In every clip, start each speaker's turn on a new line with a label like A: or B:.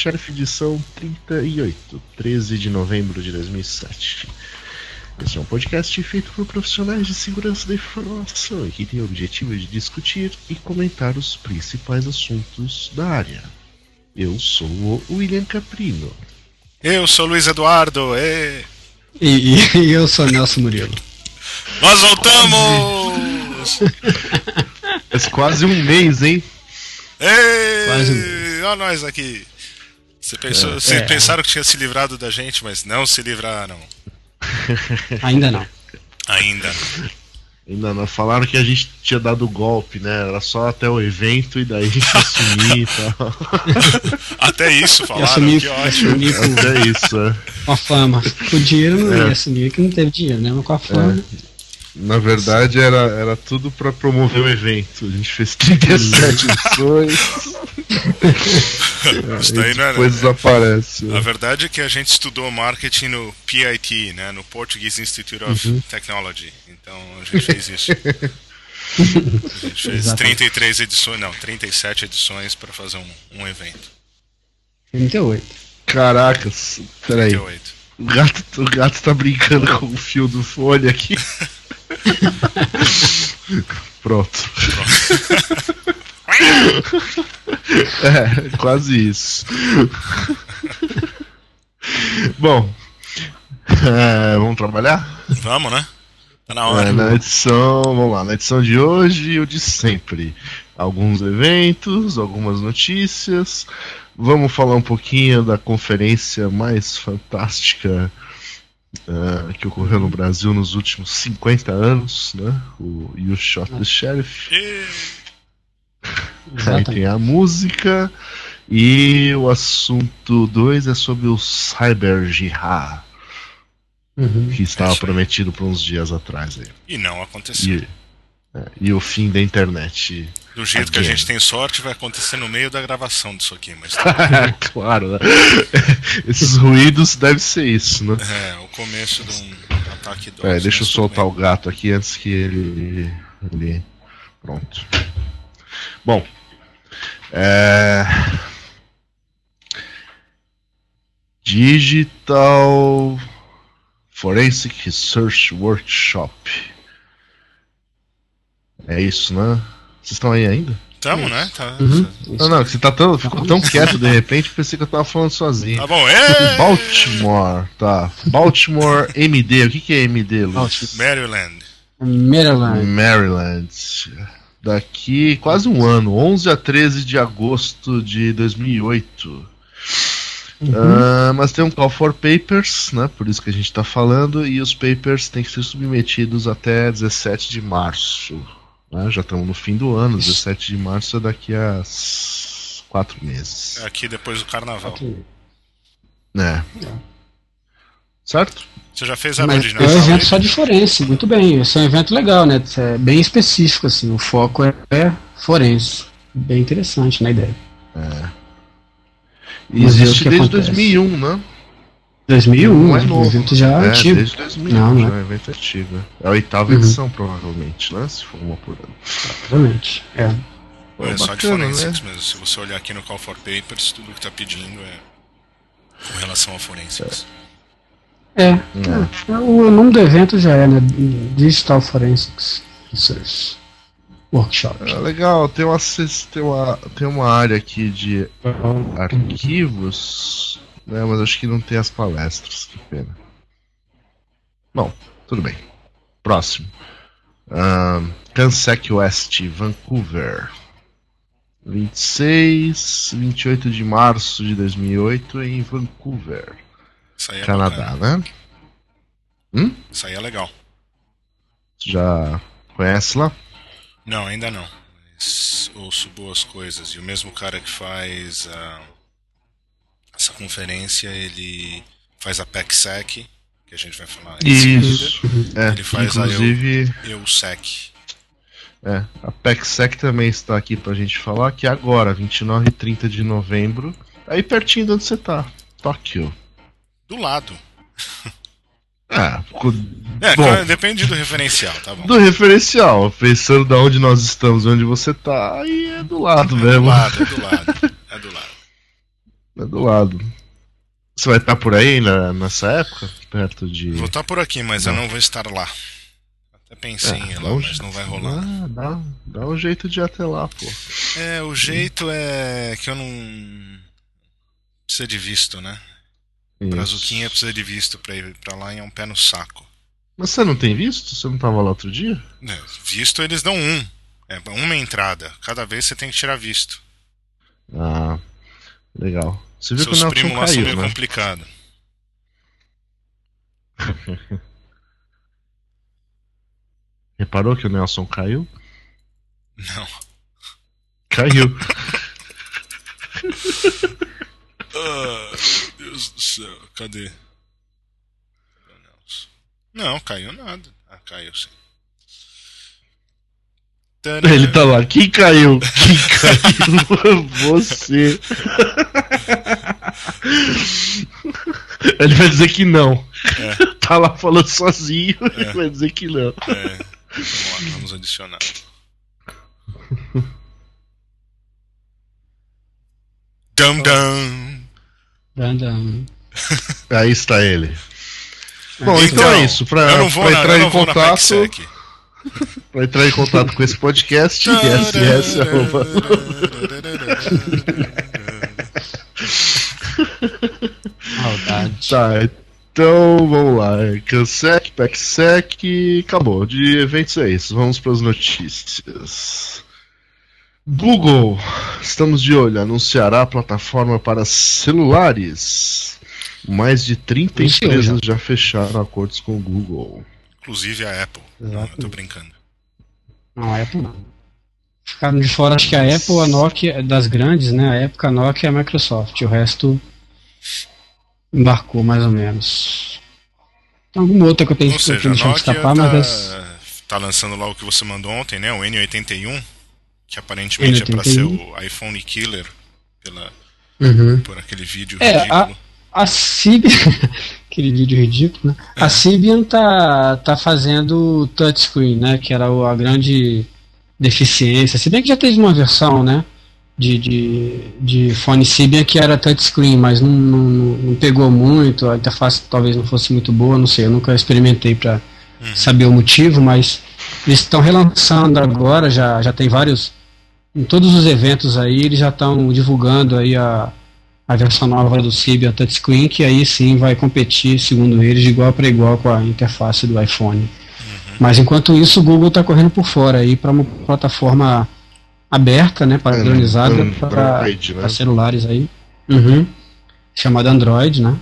A: Sheriff edição 38, 13 de novembro de 2007. Este é um podcast feito por profissionais de segurança da informação e que tem o objetivo de discutir e comentar os principais assuntos da área. Eu sou o William Caprino.
B: Eu sou Luiz Eduardo. E...
C: E, e- e eu sou Nelson Murilo.
B: Nós voltamos!
A: Faz quase um mês, hein?
B: Ei,
C: Quase um
B: Olha nós aqui. Você pensou,
A: É.
B: vocês
C: É.
B: pensaram que tinha se livrado da gente, mas não se livraram.
C: Ainda não.
B: Ainda.
A: Ainda não falaram que a gente tinha dado golpe, né? Era só até o evento e daí a gente ia sumir e tal.
B: Até isso falaram,
C: assumir,
B: que ótimo.
C: assumir com,
A: Até isso, é.
C: com a fama. Com o dinheiro não
A: É.
C: ia assumir que não teve dinheiro, né? Mas com a fama.
A: Na verdade, era, era tudo pra promover o evento. A gente fez 37 edições.
B: Isso daí não era.
A: depois desaparece.
B: A verdade é que a gente estudou marketing no PIT, né, no Portuguese Institute of
C: Uhum.
B: Technology. Então a gente fez isso. A gente fez
C: Exatamente.
B: 33 edições, não, 37 edições para fazer um, um evento.
C: 38.
A: Caracas, peraí.
B: 38.
A: O gato, o gato tá brincando com o fio do fone aqui. Pronto. É, quase isso. Bom, é, vamos trabalhar?
B: Vamos, né? Tá na hora.
A: É, na edição, vamos lá, na edição de hoje, o de sempre. Alguns eventos, algumas notícias. Vamos falar um pouquinho da conferência mais fantástica ah, que ocorreu no Brasil nos últimos 50 anos, né? O You Shot the Sheriff.
B: E-
A: Aí
C: Exatamente.
A: tem a música. E o assunto 2 é sobre o Cyber Jihad,
C: Uhum.
A: que estava
B: É
A: prometido por uns dias atrás. Aí.
B: E não aconteceu.
A: E, é, e o fim da internet.
B: Do jeito que a
A: Again.
B: gente tem sorte, vai acontecer no meio da gravação disso aqui, mas
A: claro, né? Esses ruídos devem ser isso, né?
B: é o começo de um ataque do.
A: É, deixa eu soltar o gato aqui antes que ele. ele... Pronto. Bom. É... Digital Forensic Research Workshop. É isso, né? Vocês estão aí ainda?
B: Tamo, né? Tá,
C: Uhum.
A: Não, não, você tá tão, ficou tão quieto de repente, pensei que eu tava falando sozinho.
B: tá bom, é!
A: Baltimore, tá. Baltimore MD. O que, que é MD, Luiz?
B: Maryland.
C: Maryland.
A: Maryland. Daqui quase um ano, 11 a 13 de agosto de 2008. Ah, mas tem um call for papers, né? Por isso que a gente tá falando, e os papers têm que ser submetidos até 17 de março. né? Já estamos no fim do ano, 17 de março é daqui a quatro meses.
B: É Aqui depois do carnaval.
A: É. Certo?
B: Você já fez a
C: Mas
B: de
C: é um evento só de forense, muito bem. Esse é um evento legal, né? É bem específico, assim. O foco é, é forense. Bem interessante na ideia.
A: E
C: Vamos ver
A: existe desde
C: acontece.
A: 2001, né?
C: 2001,
A: Não é
C: um
A: novo.
C: evento já
A: é,
C: antigo.
A: desde 2001,
C: Não,
A: já
C: não
A: é um evento antigo. É a oitava
C: Uhum.
A: edição, provavelmente, né? Se for uma por ano.
C: Exatamente. É.
B: É só de forensics
A: né?
B: mesmo. Se você olhar aqui no Call for Papers, tudo que tá pedindo é com relação a forensics.
C: É, é, é, o nome do evento já é, né? Digital Forensics Research Workshop.
A: É legal, tem uma, tem, uma, tem uma área aqui de arquivos, né? Mas acho que não tem as palestras, que pena. Bom, tudo bem. Próximo. Cansec West, Vancouver. 26, 28 de março de 2008 em Vancouver.
B: Isso aí é
A: Canadá,
B: bacana.
A: né?
B: Isso aí é legal.
A: Já conhece lá?
B: Não, ainda não. Mas ouço boas coisas. E o mesmo cara que faz ah, essa conferência, ele faz a PECSEC, que a gente vai falar
A: Isso. É,
B: Ele faz a
A: inclusive,
B: seguida. EUSEC.
A: é, a PECSEC também está aqui pra gente falar que agora, 29 e 30 de novembro, aí pertinho de onde você tá, Tóquio.
B: Do lado.
A: Ah,
B: É,
A: Bom.
B: depende do referencial, tá bom.
A: do referencial, pensando da onde nós estamos onde você tá, aí é do lado
B: É do
A: mesmo.
B: lado, é do lado. É do lado.
A: É do lado. Você vai estar por aí na- nessa época? Perto de.
B: Vou estar por aqui, mas eu não vou estar lá. Até pensei em ir lá,
A: um
B: mas não vai rolar.
A: Ah, dá, dá um jeito de ir até lá, pô.
B: É, o jeito é que eu não. Precisa de visto, né?
A: Isso.
B: Brazuquinha precisa de visto pra ir pra lá e é um pé no saco.
A: Mas você não tem visto? Você não tava lá outro dia?
B: É, Visto eles dão um. É uma entrada. Cada vez você tem que tirar visto.
A: Ah, legal. Você viu
B: Seus
A: que o
B: primos
A: Nelson
B: lá
A: caiu,
B: meio
A: né?
B: complicado.
A: Reparou que o Nelson caiu?
B: Não.
A: Caiu.
B: Meu Deus do céu. Cadê? Não, caiu nada. Ah, caiu sim. Tadã.
A: Ele tá lá. Quem caiu? Quem caiu? Você. Ele vai dizer que não. Tá lá falando sozinho. Ele vai dizer que não.
B: É. Vamos lá, vamos adicionar. Dum dum.
C: Brandão.
A: Aí está ele. Bom, então,
B: Então,
A: é isso. Pra,
B: eu não vou
A: pra
B: na,
A: entrar
B: eu
A: em
B: na
A: contato, pra entrar em contato com esse podcast, ss arroba-
C: Maldade.
A: Tá, então vamos lá. Cansec, PECSEC, acabou. De eventos é isso. Vamos para as notícias. Google, estamos de olho, anunciará a plataforma para celulares. Mais de 30
C: Isso,
A: empresas já fecharam acordos com o Google.
B: Inclusive a Apple. Não, eu tô brincando.
C: Não, a Apple não. Ficaram de fora, acho que a Apple, a Nokia, das grandes, né? A época a Nokia e a Microsoft. O resto embarcou mais ou menos. Tem alguma outra que eu tenho
B: Ou
C: que
B: seja,
C: deixar de
B: Nokia
C: escapar, mas
B: tá, tá lançando lá o que você mandou ontem, né? O N81, que aparentemente é pra ser
C: N81.
B: o iPhone Killer pela,
C: Uhum.
B: por aquele vídeo
C: É,
B: ridículo.
C: A Symbian, aquele vídeo ridículo, né? A Symbian tá, tá fazendo touchscreen, né? Que era a grande deficiência. Se bem que já teve uma versão, né? De, de, de fone Symbian que era touchscreen, mas não, não, não- pegou muito. A interface talvez não fosse muito boa, não sei. Eu nunca experimentei para saber o motivo, mas eles estão relançando agora. Já, já tem vários. Em todos os eventos aí, eles já estão divulgando aí a, a versão nova do Symbian Touchscreen, que aí sim vai competir, segundo eles, de igual para igual com a interface do iPhone. Mas enquanto isso, o Google está correndo por fora aí para uma plataforma aberta, né, padronizada
A: Android,
C: para
A: né?
C: celulares aí, uhum, chamada Android, né?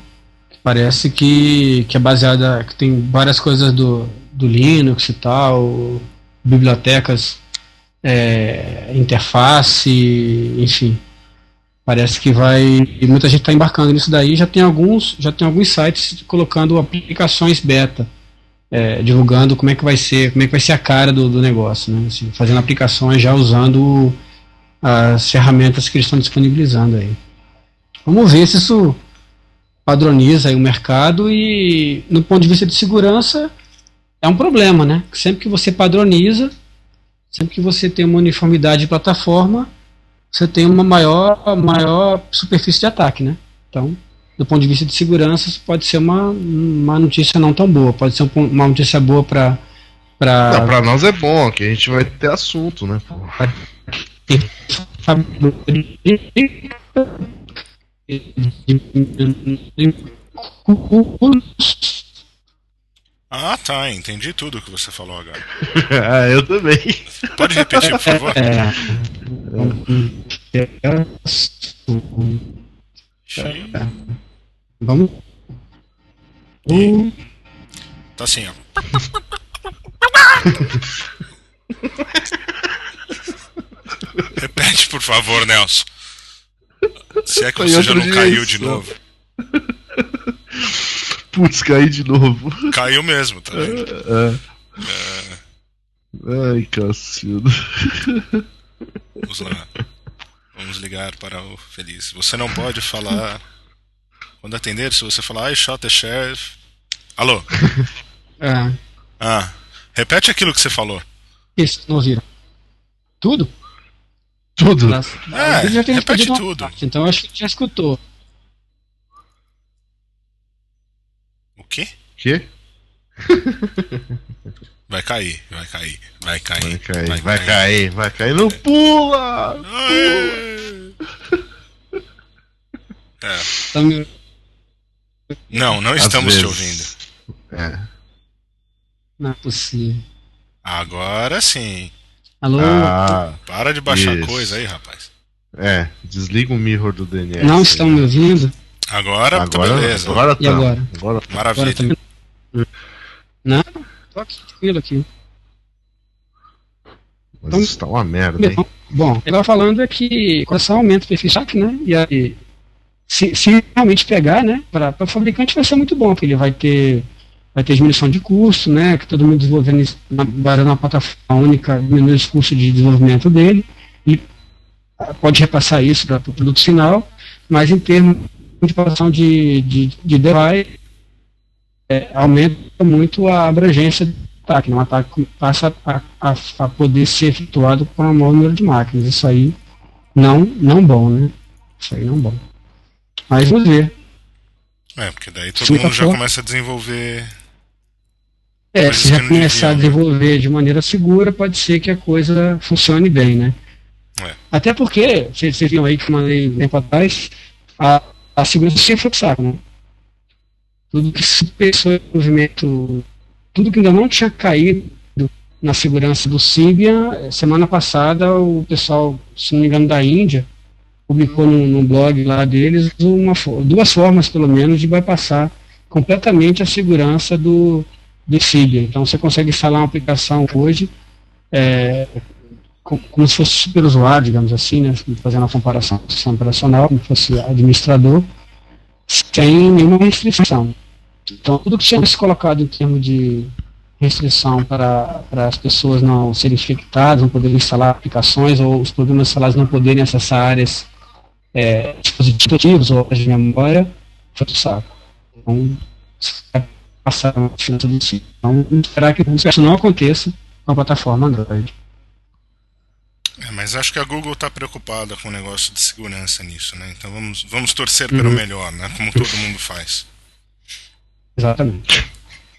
C: Que parece que, que é baseada, que tem várias coisas do, do Linux e tal, bibliotecas, é, interface, enfim. Parece que vai. Muita gente está embarcando nisso daí. Já tem alguns, já tem alguns sites colocando aplicações beta, é, divulgando como é que vai ser, como é que vai ser a cara do, do negócio, né? Assim, fazendo aplicações já usando as ferramentas que eles estão disponibilizando aí. Vamos ver se isso padroniza o mercado e, no ponto de vista de segurança, é um problema, né? Sempre que você padroniza, sempre que você tem uma uniformidade de plataforma, você tem uma maior, maior superfície de ataque, né? Então, do ponto de vista de segurança, pode ser uma, uma notícia não tão boa. Pode ser um uma notícia boa para para
A: pra nós é bom, que a gente vai ter assunto, né?
B: Ah, tá, entendi tudo que você falou agora.
A: ah, eu também.
B: Pode repetir, por favor?
C: É. Vamos. Uh,
B: Tá assim, ó. Repete, por favor, Nelson. Se é que
A: Foi
B: você já não caiu de
A: dimensão.
B: novo.
A: Putz, caí de novo.
B: Caiu mesmo, tá vendo?
A: É. Ai, Cacildo.
B: Vamos lá. Vamos ligar para o Feliz. Você não pode falar. Quando atender, se você falar, I shot the sheriff. Alô?
C: é,
B: Ah. Repete aquilo que você falou.
C: isso, não ouviram. Tudo?
A: Tudo.
C: Nas-
B: É,
C: ele já tem
B: repete tudo.
C: parte, então eu acho que já escutou.
B: Quê?
A: Quê?
B: Vai cair, vai cair, vai cair.
A: Vai cair, vai cair, vai cair. Não pula!
B: Aê! É. Não, não
A: Às
B: estamos te ouvindo.
A: É.
C: Não é possível.
B: Agora sim.
C: Alô?
A: Ah,
B: Para de baixar
A: Isso.
B: coisa aí, rapaz.
A: é. Desliga o mirror do DNS.
C: não
A: aí.
C: estão me ouvindo?
B: Agora, tá
A: Agora,
B: beleza.
A: agora tá.
C: E agora?
A: Agora
B: Maravilha.
C: Agora tá. Não? Tô aqui, tranquilo aqui.
A: Mas
C: Então-
A: isso tá uma merda, hein?
C: Bom, bom, o que eu tava falando é que com esse aumento do perfil saque, né? E aí, se, se realmente pegar, né? Para o fabricante vai ser muito bom, porque ele vai ter vai ter diminuição de custo, né? Que todo mundo desenvolvendo isso na, na plataforma única, diminui os custos de desenvolvimento dele. E pode repassar isso para o produto final, mas em termos passão de, de, de device, é, aumenta muito a abrangência do ataque. né? Um ataque passa a, a, a poder ser efetuado por um maior número de máquinas. Isso aí não, não bom, né? Isso aí não bom. Mas vamos ver.
B: É, porque daí todo
C: Se
B: mundo já
C: for-
B: começa a desenvolver.
C: É, se já começar a
B: né?
C: desenvolver de maneira segura, pode ser que a coisa funcione bem, né?
B: É.
C: Até porque, vocês vocês viram aí que eu mandei um tempo atrás, a, a segurança sempre foi saco, né? Tudo que se pensou em movimento, tudo que ainda não tinha caído na segurança do Symbian, semana passada o pessoal, se não me engano, da Índia, publicou no, no blog lá deles uma, duas formas, pelo menos, de bypassar completamente a segurança do, do Symbian. Então você consegue instalar uma aplicação hoje é, como se fosse super usuário, digamos assim, né, fazendo a comparação com sistema operacional, como se fosse administrador, sem nenhuma restrição. Então tudo que tinha se colocado em termos de restrição para, para as pessoas não serem infectadas, não poderem instalar aplicações ou os programas instalados não poderem acessar áreas é, dispositivos ou áreas de memória, foi pro saco. Então, passar a finança do. Então, esperar que isso não aconteça com a plataforma Android.
B: É, mas acho que a Google está preocupada com o negócio de segurança nisso, né? Então vamos, vamos torcer pelo
C: Uhum.
B: melhor, né? Como todo mundo faz.
C: Exatamente.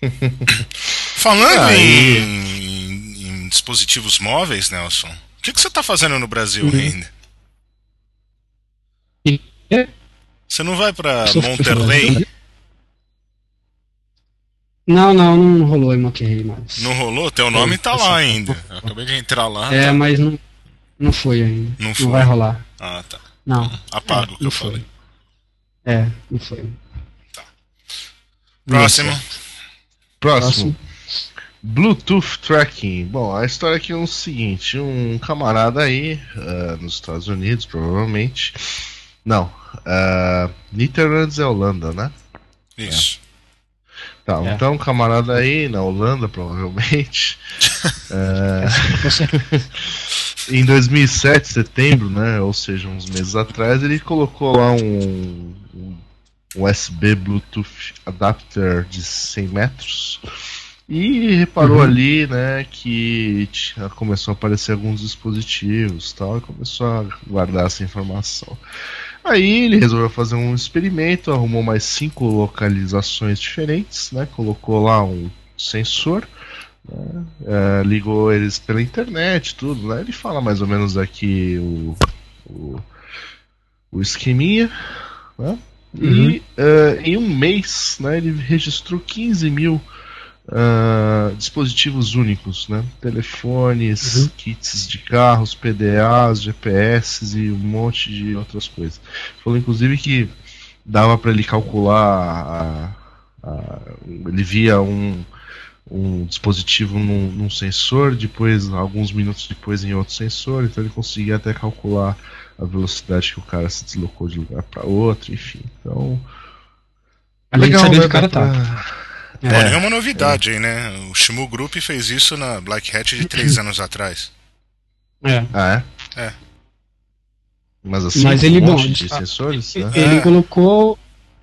B: Falando em, em- em dispositivos móveis, Nelson, o que, que você está fazendo no Brasil
C: Uhum.
B: ainda? Você não vai para Monterrey?
C: Não, não, não rolou em Monterrey mais.
B: Não rolou? Teu nome tá lá ainda. Eu acabei de entrar lá.
C: É,
B: tá-
C: mas não, não foi ainda.
B: Não
C: Não,
B: foi.
C: vai rolar.
B: Ah, tá.
C: Não.
B: Apaga
C: É,
B: o que
C: não
B: eu
C: foi.
B: falei.
C: É, não foi.
B: Próximo.
A: Próximo. Bluetooth Tracking. Bom, a história aqui é o seguinte: um camarada aí, ah, nos Estados Unidos, provavelmente. Não, uh, Netherlands é Holanda, né?
B: Isso.
A: Tá,
C: É.
A: então um camarada aí na Holanda, provavelmente.
C: Você,
A: em 2007, setembro, né? Ou seja, uns meses atrás, ele colocou lá um, um USB Bluetooth adapter de 100 metros e reparou
C: Uhum.
A: ali, né, que tinha- começou a aparecer alguns dispositivos, tal, e começou a guardar essa informação. Aí ele resolveu fazer um experimento, arrumou mais cinco localizações diferentes, né? Colocou lá um sensor, é, ligou eles pela internet, tudo, né? Ele fala mais ou menos aqui o, o, o esqueminha, né?
C: Uhum.
A: E é, em um mês, né? Ele registrou 15 mil ah, dispositivos únicos, né? Telefones,
C: Uhum.
A: kits de carros, PDAs, GPS e um monte de outras coisas. Falou inclusive que dava para ele calcular a, a, ele via um, um dispositivo num, num, sensor, depois, alguns minutos depois, em outro sensor, então ele conseguia até calcular a velocidade que o cara se deslocou de lugar para outro, enfim. Então.
C: legal, saber né, o cara tá.
B: É. é uma novidade aí, né? O Shimu Group fez isso na Black Hat de três anos atrás.
A: É. Ah,
C: é? É.
A: Mas assim,
C: Mas ele,
A: um
C: bom,
A: de sensores,
C: ele, né? ele é. colocou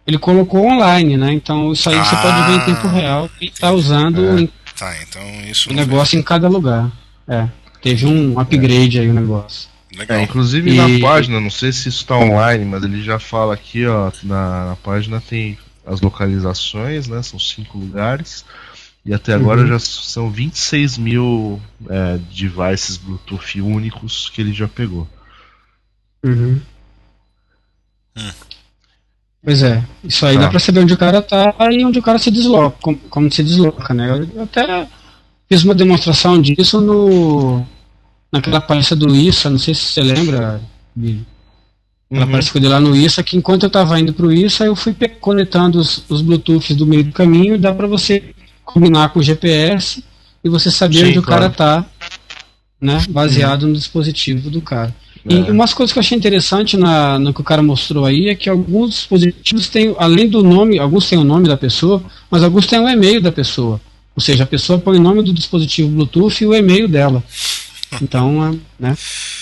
C: ele colocou online, né? Então isso aí ah, você pode ver em tempo real e está usando
B: é.
C: em,
B: tá, então isso
C: o negócio em cada lugar. É. Teve um upgrade é. aí o negócio.
A: Legal. É, inclusive e... na página, não sei se isso está online, mas ele já fala aqui, ó, na, na, página tem as localizações, né? São cinco lugares. E até agora uhum. já são 26 mil é, devices Bluetooth únicos que ele já pegou.
C: Uhum. Hum. Pois é, isso aí tá. dá pra saber onde o cara tá e onde o cara se desloca, como, como se desloca, né? Eu até fiz uma demonstração disso no naquela palestra do ISA, não sei se você lembra, Ela uhum. palestra que lá no ISA, que enquanto eu estava indo para o ISA, eu fui conectando os, os Bluetooths do meio do caminho, dá para você combinar com o GPS e você saber Sim, onde claro. o cara tá, né? Baseado uhum. no dispositivo do cara. É. E umas coisas que eu achei interessante na, no que o cara mostrou aí é que alguns dispositivos têm, além do nome, alguns têm o nome da pessoa, mas alguns têm o e-mail da pessoa. Ou seja, a pessoa põe o nome do dispositivo Bluetooth e o e-mail dela. Então, é, né?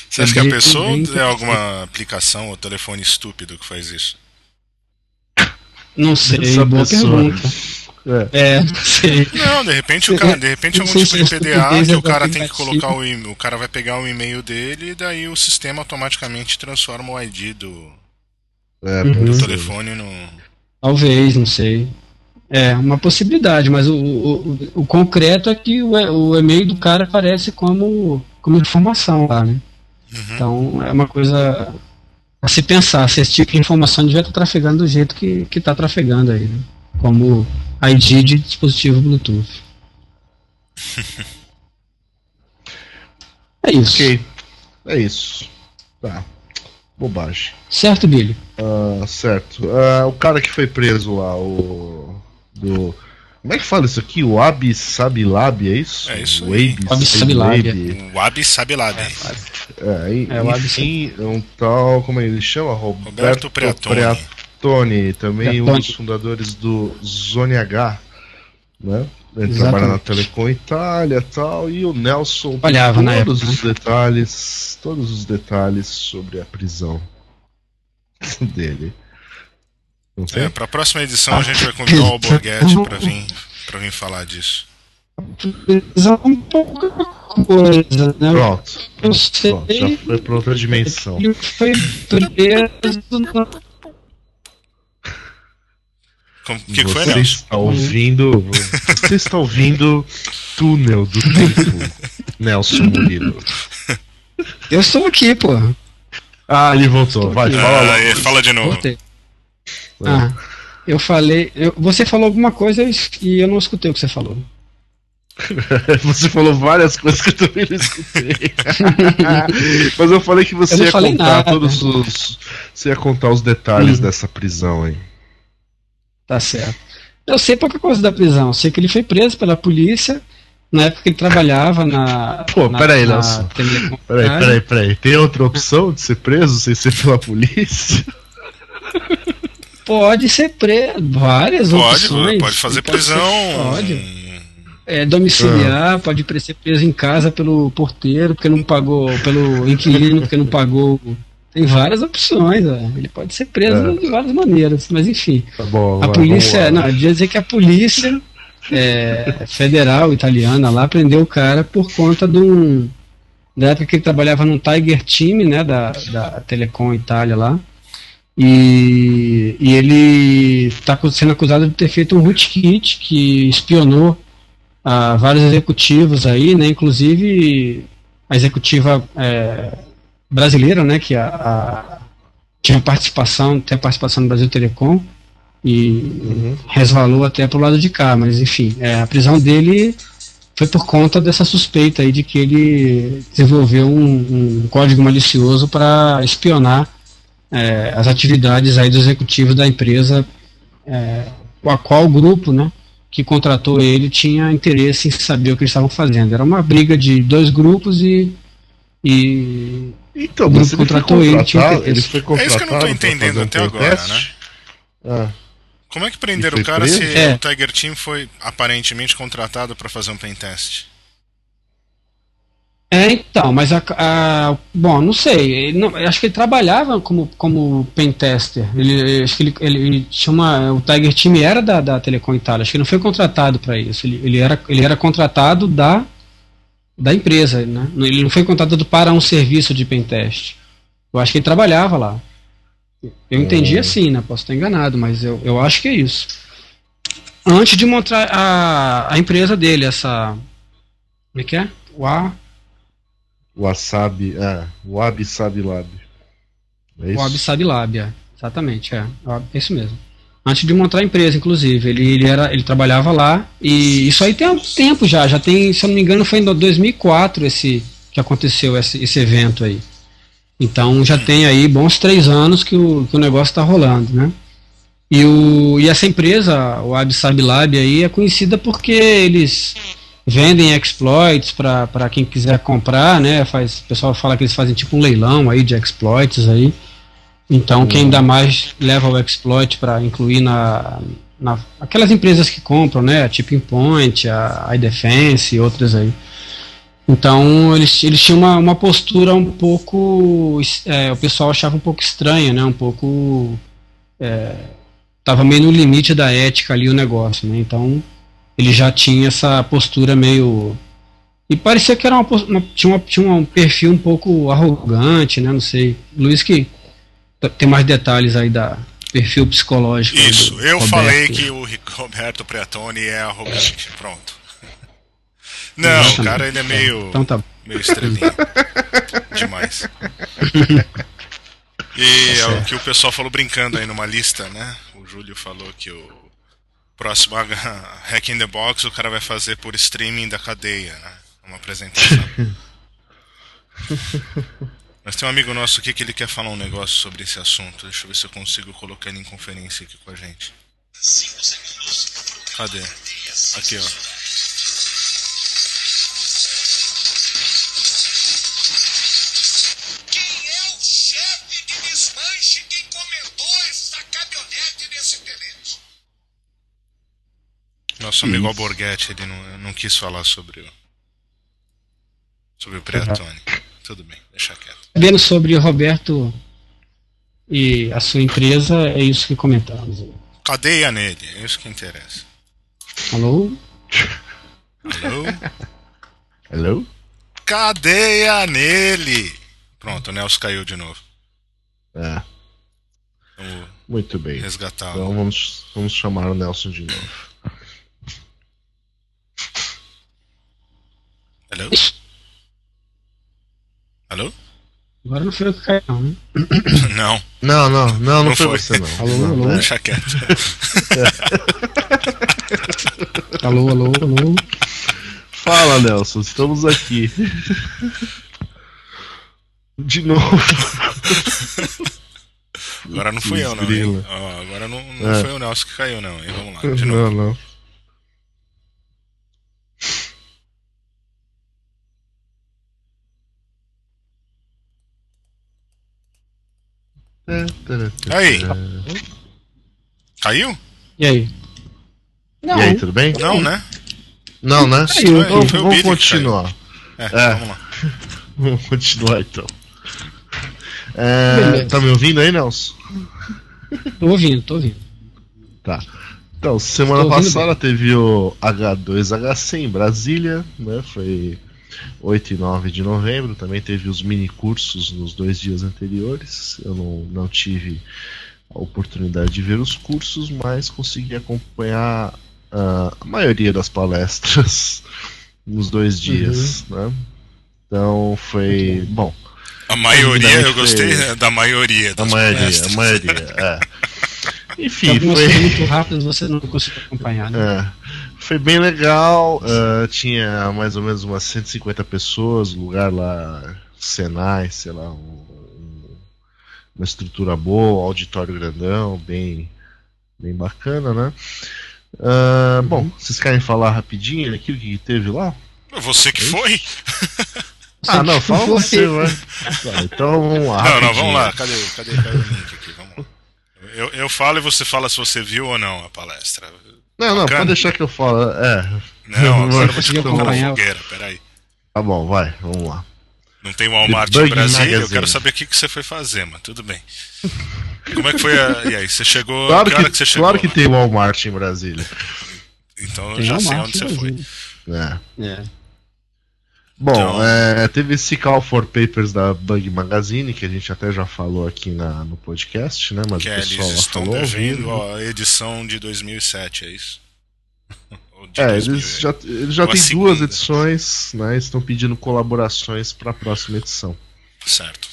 B: Você acha que a pessoa é alguma aplicação ou telefone estúpido que faz isso?
C: Não sei, Essa boa pessoa. pergunta.
B: É. é, sei. Não, de repente o cara, de repente algum tipo de PDA que o cara tem que colocar o e o cara vai pegar o e-mail dele e daí o sistema automaticamente transforma o ID do, é, do uhum. telefone no.
C: Talvez, não sei. É, uma possibilidade, mas o, o, o concreto é que o, o e-mail do cara aparece como, como informação lá, né? Uhum. Então é uma coisa a se pensar, se esse tipo de informação devia estar trafegando do jeito que está trafegando aí, né? Como ID de dispositivo Bluetooth. é isso.
A: Ok. É isso. Tá. Bobagem.
C: Certo, Billy?
A: Uh, certo. Uh, o cara que foi preso lá, o. Do. Como é que fala isso aqui? O Abi Sabilab, é isso?
B: É isso.
A: O Abi
C: Sabilab.
B: O Abi Sabilab.
A: É, é, é, o enfim, é um tal, como ele chama? Roberto,
B: Roberto Preatoni.
A: Tony, também um dos fundadores do Zone H, né? Ele Exatamente. trabalha na Telecom Itália tal, e o Nelson
C: Olhava todos
A: época, os né? detalhes, todos os detalhes sobre a prisão dele.
B: É, para a próxima edição a gente vai convidar o Alborguete para vir, para vir falar disso.
C: Prisão é pouca coisa, né?
A: Pronto. Eu sei. Pronto, já foi para outra dimensão.
C: Ele foi preso
B: o que, que foi,
A: Você está ouvindo. Você está ouvindo Túnel do Tempo, Nelson Murilo.
C: Eu estou aqui, pô.
A: Ah, ele voltou. Vai, fala
B: ah, Fala de novo. Voltei.
C: Ah, eu falei. Eu, você falou alguma coisa e eu não escutei o que você falou.
A: você falou várias coisas que eu também não escutei. Mas eu falei que você ia contar nada. todos os. Você ia contar os detalhes hum. dessa prisão aí.
C: Tá certo. Eu sei pouca coisa da prisão. Eu sei que ele foi preso pela polícia na época que ele trabalhava na.
A: Pô,
C: na,
A: peraí, Nelson. Peraí, peraí, peraí. Tem outra opção de ser preso sem ser pela polícia?
C: Pode ser preso. Várias
B: pode,
C: opções.
B: Pode fazer prisão.
C: Pode. É, domiciliar, ah. pode ser preso em casa pelo porteiro, porque não pagou, pelo inquilino, porque não pagou tem várias opções, ó. ele pode ser preso é. de várias maneiras, mas enfim.
A: Tá bom,
C: a polícia, não, eu dizer que a polícia é, federal italiana lá prendeu o cara por conta de um. Da época que ele trabalhava num Tiger Team, né, da, da Telecom Itália lá. E, e ele está sendo acusado de ter feito um rootkit que espionou a vários executivos aí, né, inclusive a executiva é, brasileira, né, que a, a, tinha participação, tem a participação do Brasil Telecom e uhum. resvalou até para o lado de cá, mas enfim, é, a prisão dele foi por conta dessa suspeita aí de que ele desenvolveu um, um código malicioso para espionar é, as atividades aí do executivo da empresa é, a qual grupo, né, que contratou ele tinha interesse em saber o que eles estavam fazendo. Era uma briga de dois grupos e e
A: Então, mas ele foi
C: contratou ele, tinha
A: contratado, ele
C: interesse.
A: foi
B: É
A: contratado.
B: isso que eu não tô entendendo
A: um
B: até agora,
A: teste?
B: né?
A: Ah,
B: Como é que prenderam o
A: foi
B: cara
A: preso?
B: se
C: É.
B: o Tiger Team foi aparentemente contratado pra fazer um pentest?
C: É, então, mas a, a- bom, não sei, ele não- eu acho que ele trabalhava como, como pentester. Ele, acho que ele, ele tinha uma, o Tiger Team era da, da Telecom Itália, acho que ele não foi contratado para isso. Ele, ele, era, ele era contratado da, da empresa, né? Ele não foi contratado para um serviço de pentest. Eu acho que ele trabalhava lá. Eu entendi
A: Hum.
C: assim, né? Posso estar enganado, mas eu, eu acho que é isso. Antes de mostrar a, a empresa dele, essa. Como é que é? O A.
A: Wasabi, é, Wabi Sabi Lab. É isso?
C: O Absab Lab, é. exatamente, é. É isso mesmo. Antes de montar a empresa, inclusive, ele, ele, era, ele trabalhava lá e isso aí tem um tempo já, já tem, se eu não me engano, foi em 2004 esse que aconteceu esse, esse evento aí. Então já tem aí bons três anos que o, que o negócio está rolando, né? E, o, e essa empresa, o Absab Lab aí, é conhecida porque eles vendem exploits para quem quiser comprar, né? Faz, o pessoal fala que eles fazem tipo um leilão aí de exploits aí. Então quem dá mais leva o exploit para incluir na, na aquelas empresas que compram, né? A Tipping Point, a iDefense e outras aí. Então eles, eles tinham uma, uma postura um pouco, é, o pessoal achava um pouco estranha, né? Um pouco é, tava meio no limite da ética ali o negócio, né? Então ele já tinha essa postura meio e parecia que era uma, uma- tinha, uma- tinha um perfil um pouco arrogante, né? Não sei, Luiz que tem mais detalhes aí da perfil psicológico.
B: Isso, eu
C: Roberto.
B: falei que o Roberto Preatoni é arrogante. Pronto. Não, o cara ele é meio,
C: Então tá.
B: meio estrelinha. Demais. E é o que o pessoal falou brincando aí numa lista, né? O Júlio falou que o próximo Hack in the Box o cara vai fazer por streaming da cadeia, né? Uma apresentação. Mas tem um amigo nosso aqui que ele quer falar um negócio sobre esse assunto. Deixa eu ver se eu consigo colocar ele em conferência aqui com a gente. Cadê? Aqui, ó.
D: Quem é o chefe de desmanche que encomendou essa caminhonete desse tenente?
B: Nosso amigo Alborguete, ele não, não quis falar sobre o. Sobre o Preatone. Tudo bem, deixa quieto.
C: Sabendo sobre o Roberto e a sua empresa, é isso que comentamos.
B: Cadeia nele, é isso que interessa.
C: Alô?
B: Alô?
A: Hello?
B: Cadeia nele! Pronto, o Nelson caiu de novo.
A: É,
B: Vamos
A: muito bem.
B: resgatá-lo.
A: Então vamos, vamos chamar o Nelson de novo.
B: Alô? Alô?
C: Agora não foi eu que caiu, não, né?
B: Não,
A: Não, não, não, não,
B: Não
A: foi,
B: foi.
A: você não.
C: Alô,
A: Não,
C: alô?
B: deixa quieto.
C: Alô, alô, alô.
A: Fala, Nelson, estamos aqui. De novo.
B: Agora não fui eu, não. hein? Agora não, não
A: É.
B: foi o Nelson que caiu, não. hein? Vamos lá, de novo.
A: Não, não.
B: Aí. Caiu?
C: E aí? Não,
A: E aí, tudo bem?
B: Não, né?
A: Não, né?
C: Caiu,
A: Então,
B: foi
A: vamos continuar.
B: É,
A: É.
B: vamos lá.
A: Vamos continuar então. É, tá me ouvindo aí, Nelson?
C: tô ouvindo, tô ouvindo.
A: Tá. Então, semana passada teve o H2HC em Brasília, né? Foi 8 e 9 de novembro. Também teve os mini cursos nos dois dias anteriores. Eu não, não tive a oportunidade de ver os cursos, mas consegui acompanhar ah, a maioria das palestras nos dois dias, né? Então foi. Bom,
B: A maioria, eu gostei
A: foi-
B: da maioria.
A: a
B: Das
A: maioria,
B: palestras.
A: a maioria, é. Enfim,
C: Algumas
A: foi.
C: coisas muito rápidas você não conseguiu acompanhar, né?
A: É, foi bem legal. ah, tinha mais ou menos umas 150 pessoas, lugar lá, Senai, sei lá, um- um- uma estrutura boa, auditório grandão, bem, bem bacana, né? Ah, Bom, vocês querem falar rapidinho aqui o que teve lá?
B: Você que foi?
A: Ah, não, fala você, vai. Tá, Então vamos lá.
B: Não, não, vamos lá. Cadê, cadê, cadê o link aqui? Vamos lá. Eu, eu falo e você fala se você viu ou não a palestra.
A: Não, não,
B: Bacana.
A: pode deixar que eu falo. É.
B: Não, agora eu vou te
A: que eu
B: colocar na fogueira, peraí.
A: Tá bom, vai, vamos lá.
B: Não tem Walmart em Brasília, eu
A: Magazine.
B: quero saber o que, que você foi fazer, mas tudo bem. Como é que foi a. E aí, você chegou.
A: Claro
B: que
A: que,
B: que você chegou?
A: claro que tem Walmart em Brasília.
B: Então eu
C: Tem
B: já
C: uma
B: sei onde você
C: no
B: foi.
A: É.
C: É.
A: Bom,
B: Então-
A: é, teve esse Call for Papers da Bug Magazine, que a gente até já falou aqui na, no podcast, né? Mas
B: Que
A: o pessoal
B: eles estão
A: falou.
B: devendo a edição de 2007, é isso?
A: É,
B: 2000,
A: eles já, eles já têm
B: segunda.
A: duas edições, né? Estão pedindo colaborações para a próxima edição,
B: Certo,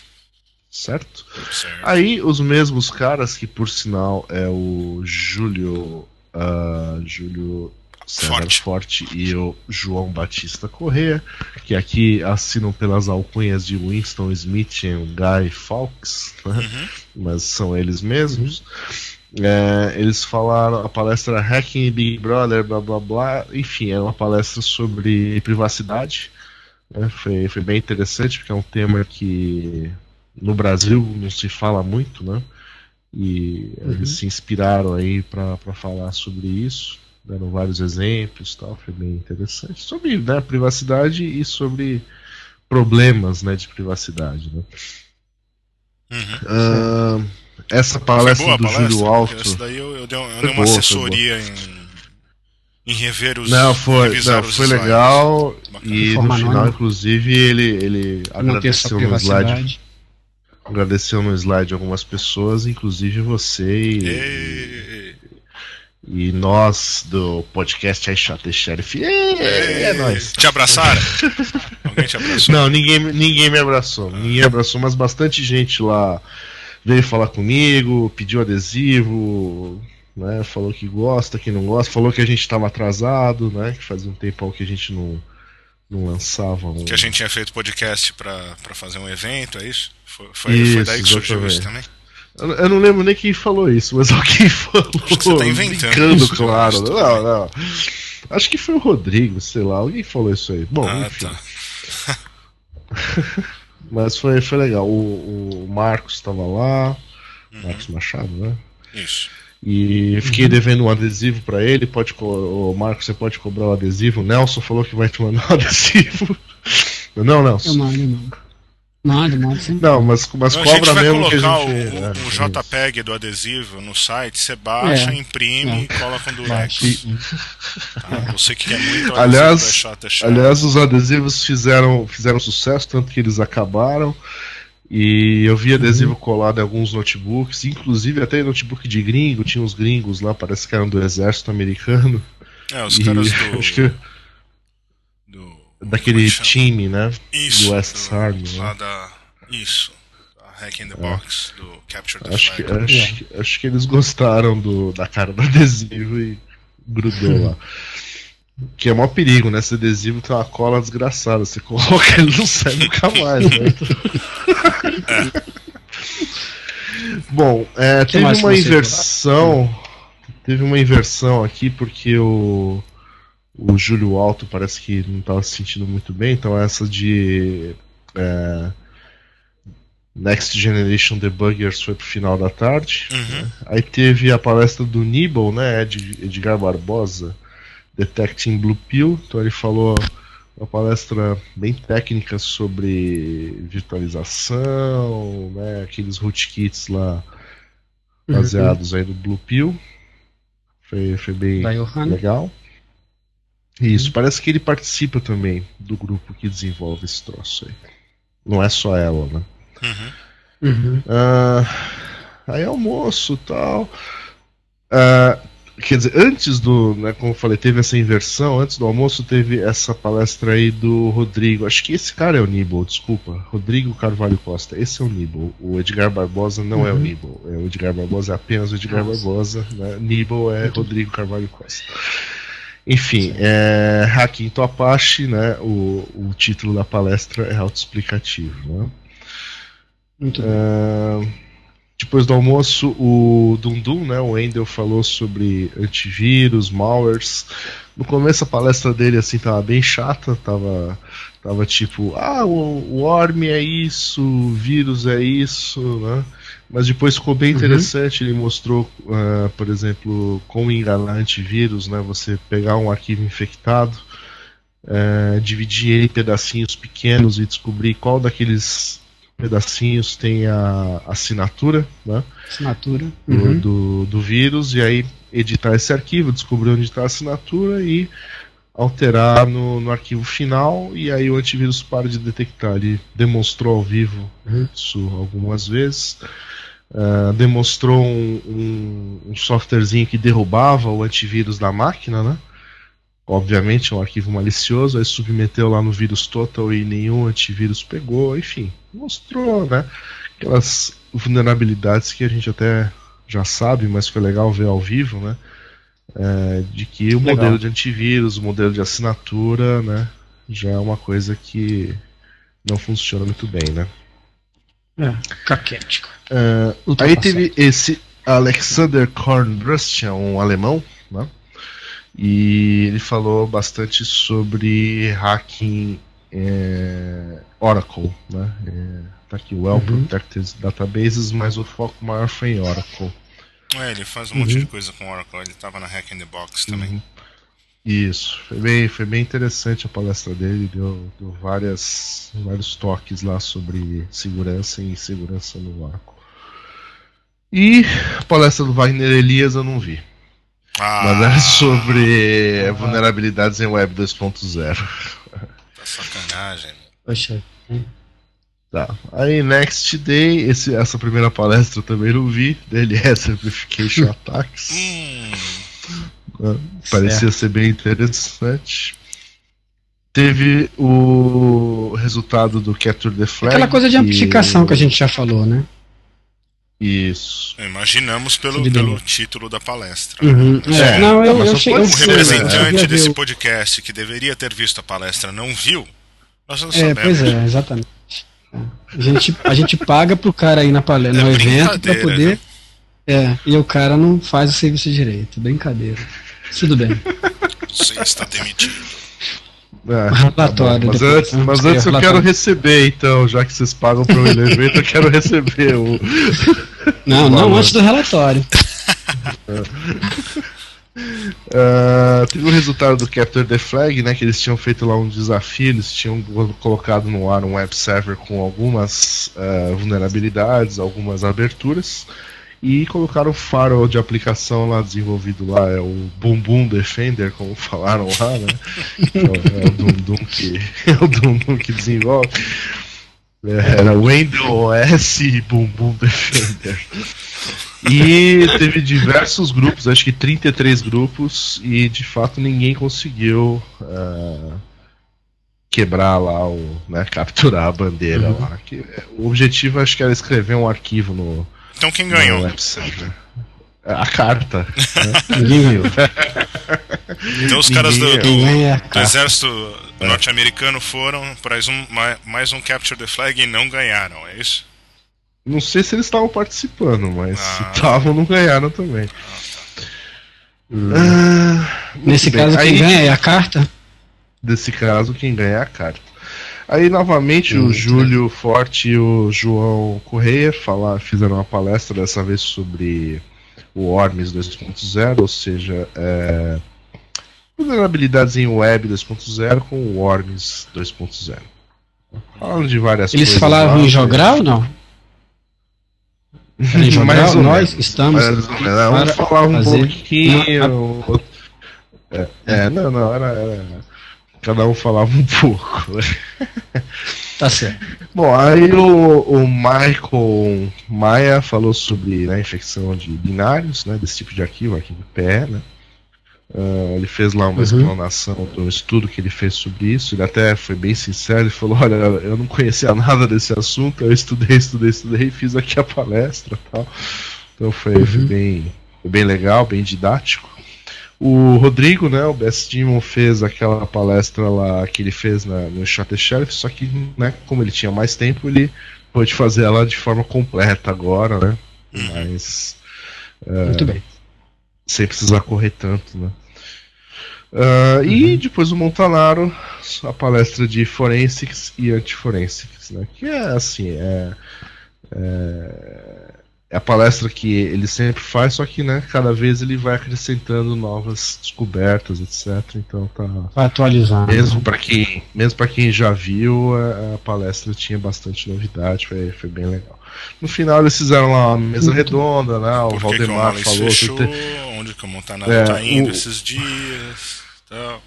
A: certo?
B: certo.
A: Aí os mesmos caras, que por sinal é o Júlio. ah, Júlio César
B: Forte.
A: Forte. e o João Batista Corrêa, que aqui assinam pelas alcunhas de Winston Smith e Guy Fawkes, né?
B: Uhum.
A: mas são eles mesmos. É, eles falaram a palestra Hacking Big Brother, blá blá blá. Enfim, é uma palestra sobre privacidade. né? Foi, foi bem interessante, porque é um tema que no Brasil não se fala muito, né? E eles se inspiraram aí para falar sobre isso. Deram vários exemplos tal, foi bem interessante. Sobre né, privacidade e sobre problemas né, de privacidade. Né?
B: Uhum.
A: Ah, essa
B: Foi
A: palestra
B: boa
A: do
B: palestra?
A: Júlio Alto.
B: Essa daí eu, eu dei, eu dei uma
A: boa,
B: assessoria em, em rever os.
A: Não, foi, não, foi legal.
B: Bacana.
A: E no final,
C: anônima.
A: inclusive, ele, ele
C: Não
A: agradeceu no slide. Agradeceu no slide algumas pessoas, inclusive você e,
B: E...
A: nós do podcast Aí Chato Sheriff. É, é nóis.
B: Te abraçaram? Alguém te abraçou?
A: Não, ninguém, ninguém me abraçou. Ninguém abraçou, mas bastante gente lá veio falar comigo, pediu adesivo, né? Falou que gosta, que não gosta, falou que a gente estava atrasado, né? Que fazia um tempo que a gente não, não lançava um.
B: Que a gente tinha feito podcast pra fazer um evento, é isso? Foi, foi,
A: Isso,
B: foi daí que surgiu
A: exatamente.
B: isso também?
A: Eu, eu não lembro nem quem falou isso, mas alguém falou.
B: Acho que você tá inventando
A: brincando,
B: isso,
A: claro. Não, não. Acho que foi o Rodrigo, sei lá, alguém falou isso aí. Bom,
B: ah,
A: enfim.
B: tá.
A: Mas foi, foi legal. O, o Marcos estava lá,
B: Uhum.
A: Marcos Machado, né?
B: Isso.
A: E fiquei devendo um adesivo pra ele. Pode o Marcos, você pode cobrar o adesivo. O Nelson falou que vai te mandar um adesivo. Não,
C: Eu
A: Nelson.
C: mando, eu mando. Mando, mando sim.
A: Não, mas, mas
B: Então, a gente
A: cobra
B: vai
A: mesmo que a
B: colocar
A: gente.
B: o,
A: é,
B: o
A: isso.
B: JPEG do adesivo no site, você baixa,
C: É.
B: imprime
C: É.
B: e cola com durex. Tá? Você que quer muito
A: Aliás-
B: é chato, é chato.
A: Aliás, os adesivos fizeram, fizeram sucesso, tanto que eles acabaram. E eu vi adesivo colado em alguns notebooks, inclusive até em notebook de gringo, tinha uns gringos lá, parece que eram do exército americano.
B: É, os
A: E
B: caras do.
A: acho que daquele
B: é que
A: time, né?
B: Isso.
A: do West Army,
B: Lá
A: né?
B: da. Isso. Hack in the Box, do Capture the
A: Acho que,
B: Flag.
A: acho, que- acho que eles gostaram do, da cara do adesivo e grudou lá. Que é maior perigo, né? Esse adesivo tem uma cola desgraçada. Você coloca ele não sai nunca mais, né? Bom, é, teve
C: que
A: uma inversão. Teve uma inversão aqui porque o, o Júlio Alto parece que não estava se sentindo muito bem, então essa de é, Next Generation Debuggers foi pro final da tarde.
B: Uhum.
A: Aí teve a palestra do Nibble, né, Ed- Edgar Barbosa, Detecting Blue Pill. Então ele falou uma palestra bem técnica sobre virtualização, né, aqueles rootkits lá
C: Uhum.
A: baseados aí no Blue Pill. Foi, foi bem legal. Isso, parece que ele participa também do grupo que desenvolve esse troço aí. Não é só ela, né?
B: Uhum.
C: Uhum.
A: Ah, aí almoço e tal. Ah, quer dizer, antes do. Né, como eu falei, teve essa inversão. Antes do almoço teve essa palestra aí do Rodrigo. Acho que esse cara é o Nibble, desculpa. Rodrigo Carvalho Costa. Esse é o Nibble. O Edgar Barbosa não é o
C: Uhum.
A: Nibble. É, o Edgar Barbosa é apenas o Edgar
C: Nossa.
A: Barbosa. Né? Nibble é Rodrigo Carvalho Costa. Enfim, é, Hacking to Apache, né? O, o título da palestra é autoexplicativo, né?
C: Muito.
A: Ah, Depois do almoço, o Dundum, né, o Wendel falou sobre antivírus, malwares. No começo a palestra dele assim tava bem chata, tava tava tipo, ah, o, o worm é isso, o vírus é isso, né? Mas depois ficou bem interessante, ele mostrou, uh, por exemplo, como enganar antivírus, né? Você pegar um arquivo infectado, uh, dividir ele em pedacinhos pequenos e descobrir qual daqueles pedacinhos tem a assinatura, né?
C: Assinatura.
A: do,
C: Uhum.
A: do, do vírus e aí editar esse arquivo, descobrir onde está a assinatura e alterar no, no arquivo final e aí o antivírus para de detectar. Ele demonstrou ao vivo
C: Uhum.
A: isso algumas vezes. Ah, demonstrou um, um, um softwarezinho que derrubava o antivírus da máquina, né? Obviamente é um arquivo malicioso, aí submeteu lá no vírus total e nenhum antivírus pegou, enfim, mostrou, né? Aquelas vulnerabilidades que a gente até já sabe, mas foi legal ver ao vivo, né? É, de que o
C: Legal.
A: modelo de antivírus, o modelo de assinatura, né? Já é uma coisa que não funciona muito bem, né?
C: É, caquético.
A: É, aí
C: Ultrapassado.
A: teve esse Alexander Kornbrust, é um alemão, né? E ele falou bastante sobre hacking é, Oracle, né? É, tá aqui, Well
C: Uhum.
A: Protected Databases, mas o foco maior foi em Oracle.
B: É, ele faz um
C: Uhum.
B: monte de coisa com Oracle. Ele tava na Hack in the Box também.
A: Uhum. Isso, foi bem, foi bem interessante a palestra dele, deu, deu várias, vários toques lá sobre segurança e segurança no Oracle. E a palestra do Wagner Elias eu não vi.
B: Ah,
A: Mas era sobre vulnerabilidades em Web 2.0.
B: Tá sacanagem.
C: Poxa.
A: Tá. Aí Next Day, esse, essa primeira palestra eu também não vi, DLS Amplification Attacks.
B: Hum,
A: né? Parecia ser bem interessante. Teve o resultado do Capture the Flag.
C: Aquela coisa de amplificação que a gente já falou, né?
A: Isso.
B: imaginamos pelo, pelo título da palestra.
C: Uhum.
A: É,
C: É, não, eu,
A: mas
C: eu eu-
B: representante
C: eu
B: desse
C: o-
B: podcast que deveria ter visto a palestra não viu, nós não
C: É,
B: sabemos.
C: pois é, exatamente. É. A gente, a gente paga pro cara ir na palestra,
B: É
C: no evento, pra
B: brincadeira,
C: poder. É, e o cara não faz o serviço direito. Brincadeira. Tudo bem.
B: Você está demitido.
A: É,
C: Relatório
A: Mas
C: depois,
A: antes, mas antes eu quero receber, então, já que vocês pagam para o evento, eu quero receber o.
C: Não, não
A: Valor.
C: antes do relatório.
A: Ah, teve o resultado do Capture the Flag, né? Que eles tinham feito lá um desafio, eles tinham colocado no ar um web server com algumas ah, vulnerabilidades, algumas aberturas. E colocaram o firewall de aplicação lá desenvolvido lá, é o Boom Defender, como falaram lá, né? Então, é o Dum Dum que, é o Dum Dum que desenvolve. É, Era Windows OS e Boom Defender. E teve diversos grupos, acho que 33 grupos, e de fato ninguém conseguiu ah, quebrar lá o. Né, capturar a bandeira
C: Uhum.
A: lá. Que, é, o objetivo acho que era escrever um arquivo no,
B: Então quem ganhou?
A: web server. A carta. né?
C: Ninguém ganhou.
B: Então os caras do, do-
C: é
B: do
C: carta.
B: exército norte-americano foram para mais um, ma- mais um Capture the Flag e não ganharam, é isso?
A: Não sei se eles estavam participando, mas
B: Ah.
A: se estavam, não ganharam também. Ah, muito
C: Nesse
A: bem.
C: caso, quem
A: Aí-
C: ganha é a carta?
A: Desse caso, quem ganha é a carta. Aí, novamente, o
C: Muito
A: Júlio Forte e o João Correia falar, fizeram uma palestra dessa vez sobre o Orms 2.0, ou seja, é, vulnerabilidades em web 2.0 com o Orms 2.0. Falando de várias
C: Eles
A: coisas.
C: falavam
A: lá,
C: em jogral ou não? Em jogral? Nós estamos
A: menos. Um
C: para
A: falava um pouquinho. outro- É, é, não, não, era, era- Cada um falava um pouco.
C: Tá certo.
A: Bom, aí o, o Michael Maia falou sobre né, infecção de binários, né, desse tipo de arquivo, arquivo PE, né? Ah, ele fez lá uma
C: Uhum.
A: explanação do estudo que ele fez sobre isso. Ele até foi bem sincero, ele falou, olha, eu não conhecia nada desse assunto, eu estudei, estudei, estudei e fiz aqui a palestra e tal. Então foi, foi
C: Uhum.
A: bem, foi bem legal, bem didático. O Rodrigo, né, o Best Demon fez aquela palestra lá que ele fez na, no Shot Sheriff, só que, né, como ele tinha mais tempo, ele pôde fazer ela de forma completa agora, né? mas
C: Muito bem.
A: sem precisar correr tanto, né? Ah, E depois o Montanaro, a palestra de Forensics e Antiforensics, né? Que é assim, é, é, é a palestra que ele sempre faz, só que né, cada vez ele vai acrescentando novas descobertas, etc. Então tá.
C: Vai atualizar. né?
A: Mesmo para quem, mesmo para quem já viu, a, a palestra tinha bastante novidade, foi, foi bem legal. No final eles fizeram lá uma mesa redonda, né? O
B: Por que, que o
A: Valdemar falou. que
B: fechou? Onde que o Montanaro
A: É,
B: tá indo
A: o-
B: esses dias? Tal.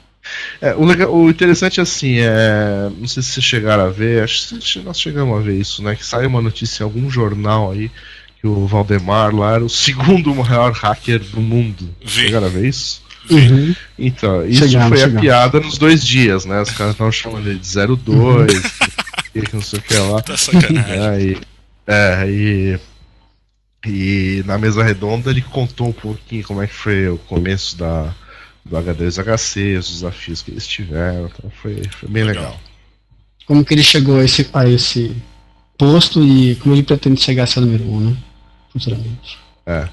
A: É, o, legal- o interessante assim é. Não sei se vocês chegaram a ver, acho que nós chegamos a ver isso, né? Que saiu uma notícia em algum jornal aí que o Valdemar lá era o segundo maior hacker do mundo. Chegaram a ver isso?
C: Uhum.
A: Então, isso
C: Chegamos,
A: foi
C: chegamos.
A: a piada nos dois dias, né? Os caras estavam chamando ele de 02, que não sei o que lá.
B: Tá sacanagem.
A: Aí, é, e, e na mesa redonda ele contou um pouquinho como é que foi o começo da, do H2HC, os desafios que eles tiveram. Então foi, foi bem legal.
B: Legal.
C: Como que ele chegou a esse, a esse posto e como ele pretende chegar a ser número um, né? Futuramente.
A: É.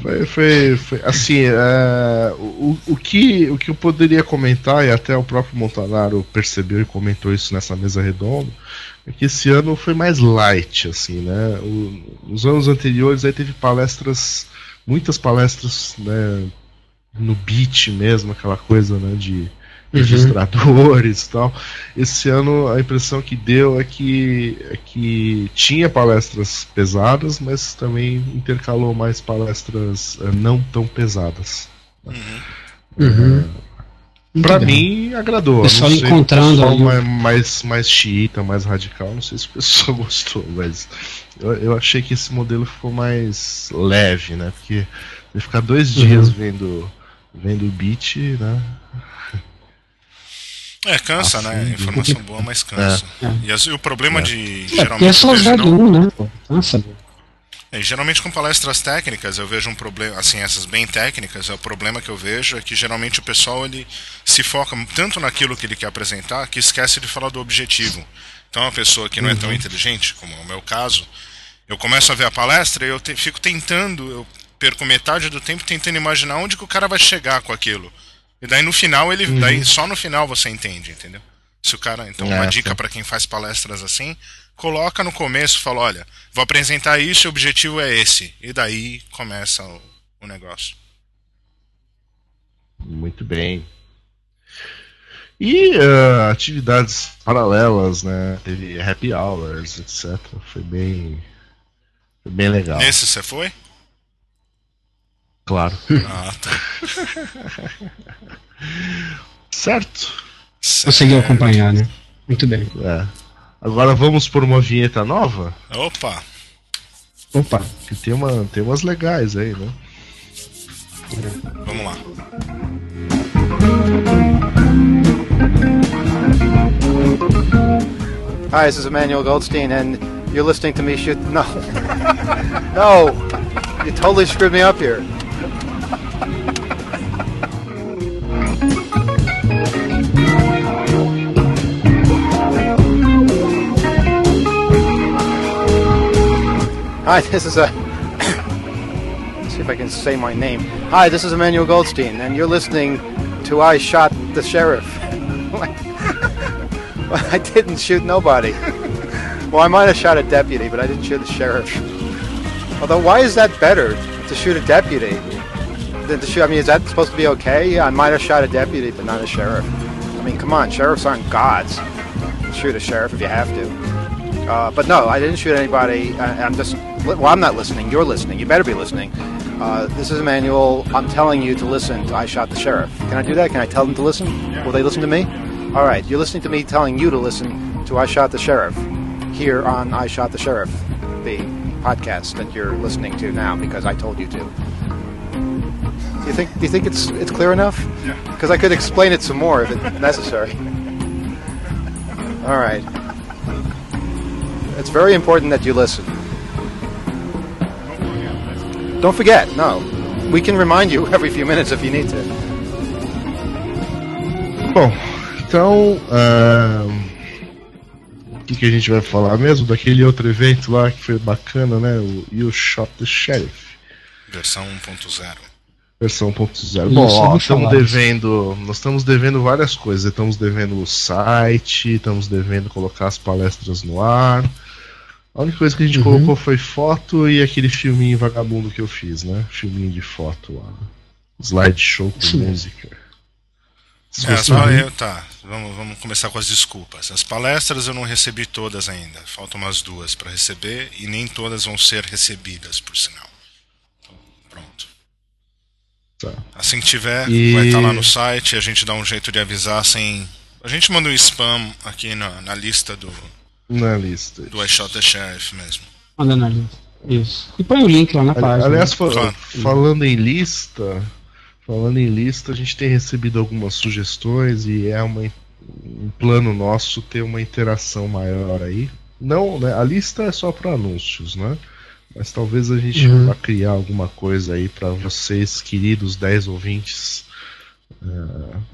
A: Foi, foi, foi assim, é, o, o, que, o que eu poderia comentar, e até o próprio Montanaro percebeu e comentou isso nessa mesa redonda, é que esse ano foi mais light, assim, né? O, nos anos anteriores aí teve palestras, muitas palestras, né, no beat mesmo, aquela coisa, né, de registradores e tal. Esse ano a impressão que deu é que, é que tinha palestras pesadas, mas também intercalou mais palestras eh, não tão pesadas.
C: Uhum. Muito
A: Pra
C: bem.
A: mim agradou.
C: Pessoal
A: não sei,
C: encontrando
A: o pessoal mais, mais, mais xiita, mais radical, não sei se o pessoal gostou, mas eu, eu achei que esse modelo ficou mais leve, né? Porque ficar dois
C: Uhum.
A: dias vendo, vendo o beat, né?
B: É, cansa,
A: Assim,
B: né? Informação boa, mas cansa.
C: É.
B: E, as- e o problema
A: É.
B: de.
C: É,
B: Geralmente,
C: é só
B: não-
C: um, né? Cansa. né?
B: É, geralmente com palestras técnicas eu vejo um problema, assim, essas bem técnicas, é o problema que eu vejo é que geralmente o pessoal ele se foca tanto naquilo que ele quer apresentar que esquece de falar do objetivo. Então uma pessoa que não é tão inteligente, como é o meu caso, eu começo a ver a palestra e eu te- fico tentando, eu perco metade do tempo tentando imaginar onde que o cara vai chegar com aquilo. E daí no final ele, daí só no final você entende, entendeu? Se o cara, então uma
A: É,
B: dica
A: sim.
B: para quem faz palestras assim, coloca no começo, fala, olha, vou apresentar isso e o objetivo é esse. E daí começa o, o negócio.
A: Muito bem. E ah, atividades paralelas, né? Teve happy hours, etc. Foi bem. Foi bem legal.
B: Nesse você foi?
A: Claro.
B: Ah, tá.
A: certo.
C: Conseguiu acompanhar, né? Muito bem.
A: É. Agora vamos por uma vinheta nova?
B: Opa!
C: Opa.
A: Que tem, uma, tem umas legais aí, né?
B: Vamos lá.
E: Hi, this is Emmanuel Goldstein, and you're listening to me shoot. No. no! You totally screwed me up here. Hi, this is a. See if I can say my name. Hi, this is Emmanuel Goldstein, and you're listening to I Shot the Sheriff. Well, I didn't shoot nobody. Well, I might have shot a deputy, but I didn't shoot the sheriff. Although, why is that better to shoot a deputy to shoot? I mean, is that supposed to be okay? Yeah, I might have shot a deputy, but not a sheriff. I mean, come on, sheriffs aren't gods. Shoot a sheriff if you have to. Uh, but no, I didn't shoot anybody. I, I'm just. Well, I'm not listening. You're listening. You better be listening. Uh, this is Emmanuel. I'm telling you to listen to I Shot the Sheriff. Can I do that? Can I tell them to listen? Will they listen to me? All right. You're listening to me telling you to listen to I Shot the Sheriff here on I Shot the Sheriff, the podcast that you're listening to now because I told you to. Do you think? Do you think it's it's clear enough?
B: Yeah.
E: Because I could explain it some more if it's necessary. All right. It's very important that you listen. Don't forget, no. We can remind you every few minutes if you need to.
A: Bom, então. ahn, que, que a gente vai falar mesmo? Daquele outro evento lá que foi bacana, né? O You Shot the Sheriff.
B: Versão um 1.0.
A: Versão 1.0.
C: Isso,
A: Bom, ó, estamos
C: falar.
A: devendo. Nós estamos devendo várias coisas. Estamos devendo o site, estamos devendo colocar as palestras no ar. A única coisa que a gente
C: Uhum.
A: colocou foi foto e aquele filminho vagabundo que eu fiz, né? Filminho de foto lá. Slideshow com
C: mesmo.
A: música. Se
B: É, só eu, tá. Vamos, vamos começar com as desculpas. As palestras eu não recebi todas ainda. Faltam umas duas para receber e nem todas vão ser recebidas, por sinal.
A: Tá.
B: Assim que tiver,
A: E-
B: vai estar lá no site. A gente dá um jeito de avisar sem. A gente manda um spam aqui na, na lista do,
A: Na lista.
B: do I Shot the Sheriff mesmo.
C: Mandando ali. Isso. E põe o link lá na
A: Ali-
C: página.
A: Aliás, fa-
B: Claro.
A: falando em lista, falando em lista, a gente tem recebido algumas sugestões e é uma, um plano nosso ter uma interação maior aí. Não, né, a lista é só para anúncios, né? Mas talvez a gente
C: Uhum.
A: vá criar alguma coisa aí para vocês, queridos 10 ouvintes,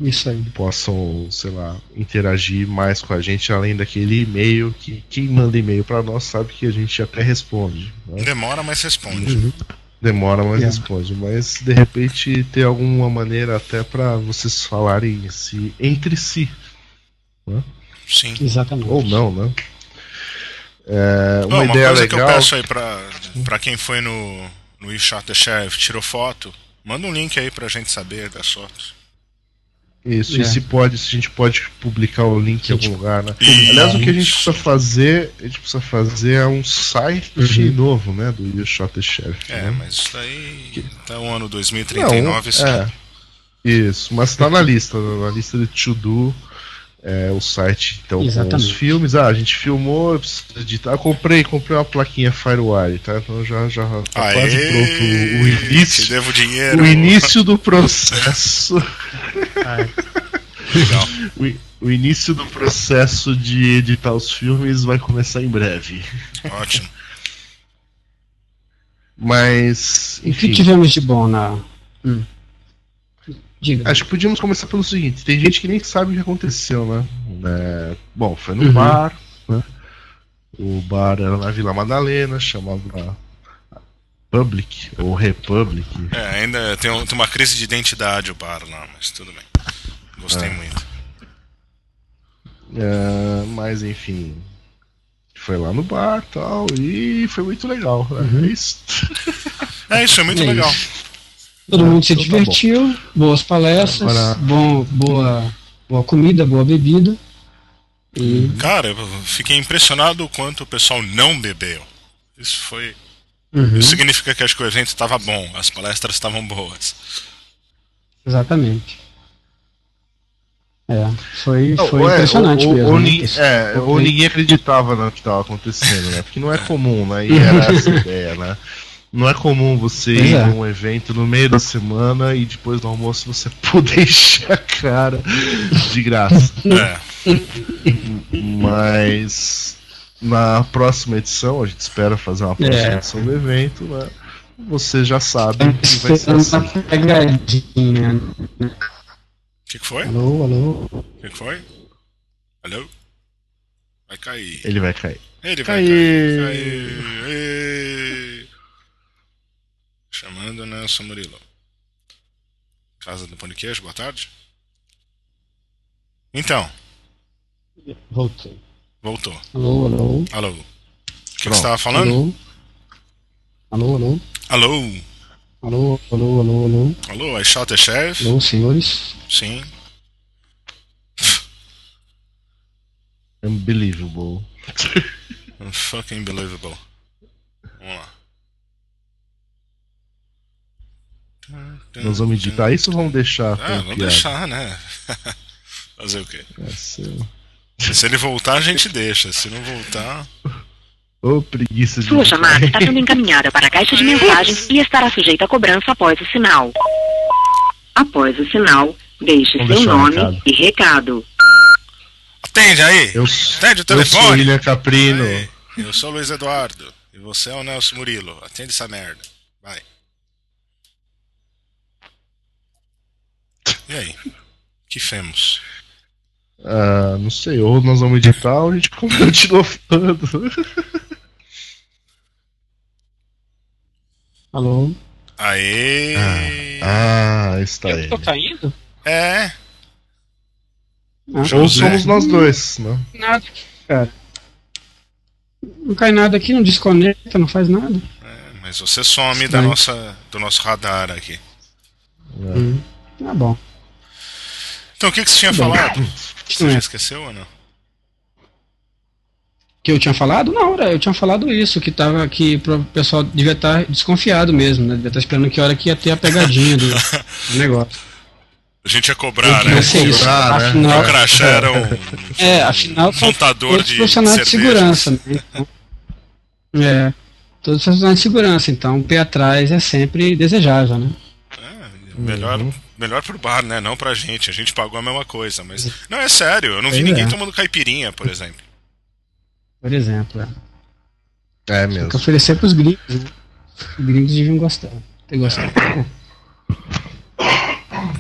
C: Isso aí.
A: possam, sei lá, interagir mais com a gente além daquele e-mail que quem manda e-mail para nós sabe que a gente até responde. Né?
B: Demora, mas responde.
C: Uhum.
A: Demora, mas
C: Yeah.
A: responde. Mas de repente ter alguma maneira até pra vocês falarem se, entre si.
B: Sim.
C: Exatamente.
A: Ou não, né? É, uma,
B: uma
A: ideia
B: coisa que eu
A: legal.
B: peço aí pra, pra quem foi no, no We Shot the Sheriff, tirou foto, manda um link aí pra gente saber das fotos.
A: Isso, e
C: É.
A: se pode, se a gente pode publicar o link em algum lugar, né?
B: Isso.
A: Aliás, o que a gente precisa fazer, a gente precisa fazer é um site
C: Uhum.
A: novo, né? Do You Shot the Sheriff.
B: É,
A: né?
B: mas isso daí até o ano
A: Não,
B: 2039 sim.
A: é. Isso, mas tá na lista, na lista de to do. É, o site então com os filmes. Ah, a gente filmou, eu preciso editar. Eu comprei, comprei uma plaquinha Firewire, tá? Então já, já tá
B: Aê,
A: quase pronto o, início.
B: devo dinheiro.
A: O início do processo.
B: Legal.
A: o, o início do processo de editar os filmes vai começar em breve.
B: Ótimo.
A: Mas,
C: O que
A: enfim.
C: tivemos de bom na. Hum. Diga.
A: Acho que podíamos começar pelo seguinte: tem gente que nem sabe o que aconteceu, né? É, bom, foi no
C: Uhum.
A: bar, né? O bar era na Vila Madalena, chamava Public ou Republic.
B: É, ainda tem, um- tem uma crise de identidade o bar lá, mas tudo bem. Gostei
A: É.
B: muito.
A: É, mas enfim, foi lá no bar tal, e foi muito legal. né?
C: Uhum.
A: É isso.
B: É isso, é muito
C: É
B: legal.
C: Todo mundo se
A: então tá
C: divertiu, boas palestras,
A: Agora-
C: bom, boa, boa comida, boa bebida. E
B: Cara, eu fiquei impressionado o quanto o pessoal não bebeu. Isso foi.
C: Uhum,
B: Isso significa que acho que o evento estava bom, as palestras estavam boas.
C: exatamente. É, foi,
A: Não,
C: foi
A: ou é,
C: impressionante
A: ou,
C: mesmo.
A: ou
C: né?
A: ni-
C: Esse-
A: é, ou ninguém acreditava no que estava acontecendo, né? Porque não é comum, né? E era essa a ideia, né? Não é comum você
C: Pois
A: ir
C: é.
A: num evento no meio da semana e depois do almoço você poder encher a cara de graça.
B: É,
A: Mas na próxima edição, a gente espera fazer uma próxima
C: É.
A: edição do evento, né? Você já sabe que vai ser assim.
C: pegadinha.
B: o que, que foi? O
C: Alô, alô.
B: que, que foi? Alô? Vai cair.
A: Ele vai cair.
B: Ele vai
A: Cair.
B: cair. Cair. Chamando Nelson Murilo. Casa do Pão de Queijo, boa tarde. Então,
C: Voltei.
B: voltou.
C: Alô, alô.
B: Alô. O que, você estava falando?
C: Alô, alô, alô.
B: Alô.
C: Alô, alô, alô, alô.
B: Alô, I shot the sheriff?
C: Alô, senhores.
B: Sim.
A: Unbelievable.
B: Fucking believable. Vamos lá.
A: Nós vamos editar isso ou vamos deixar?
B: Ah, vamos
A: piada?
B: deixar, né? Fazer o quê?
A: É, seu-
B: Se ele voltar, a gente deixa. Se não voltar.
A: Ô, preguiça de.
F: Sua chamada está sendo encaminhada para a caixa de mensagens e estará sujeita a cobrança após o sinal. Após o sinal, deixe
A: Vamos
F: seu
A: um
F: nome
A: recado.
F: e recado.
B: Atende aí!
A: Eu,
B: Atende o
A: eu sou o
B: telefone!
A: William Caprino.
B: Aí, eu sou o Luiz Eduardo. E você é o Nelson Murilo. Atende essa merda. Vai. E aí? O que femos?
A: Ah, não sei, ou nós vamos editar ou a gente continua falando.
C: Alô?
B: Aê!
A: Ah, está
C: Eu
A: ele.
C: tô caindo?
B: É,
C: Ah,
A: Ou
B: José.
A: somos nós dois, né?
C: nada, cara. Não cai nada aqui, não desconecta, não faz nada.
B: mas você some da nossa, do nosso radar aqui.
C: Hum. Tá bom.
B: Então o que, que você tinha
C: Bom.
B: falado? Você
C: Não
B: já
C: é.
B: esqueceu ou não?
C: Que eu tinha falado? Não, era- eu tinha falado isso, que tava que pro pessoal devia estar desconfiado mesmo, né? Devia estar esperando que hora que ia ter a pegadinha do, do negócio.
B: A gente ia cobrar, né?
C: ia ser isso.
A: Cobrar, né?
C: Afinal,
B: O crachá era um
C: é, afinal são
B: montador
C: todos
B: de
C: profissionais de segurança, né? Então, é, todos profissionais de segurança, então o pé atrás é sempre desejável, né?
B: É, melhor, melhor pro bar, né? Não pra gente. A gente pagou a mesma coisa, mas. Não, é sério, eu não vi
C: Pois
B: ninguém
C: é.
B: tomando caipirinha, por exemplo.
C: Por exemplo, é.
A: É
C: Tem
A: mesmo.
C: que oferecer pros gringos, né? Os gringos deviam gostar. Ter gostado.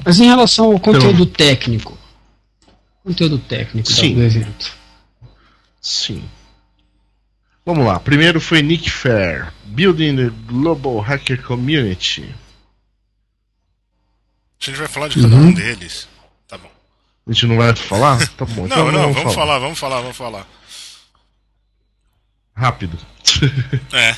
C: Mas em relação ao conteúdo técnico. Conteúdo técnico
A: Sim.
C: do evento.
A: Sim. Vamos lá. Primeiro foi Nick Fair, Building the Global Hacker Community.
B: A gente vai falar de cada
C: Uhum.
B: um deles. Tá bom.
A: A gente não vai falar? Tá bom. então
B: Não, não, vamos
A: falar.
B: falar, vamos falar, vamos falar.
A: Rápido.
B: É.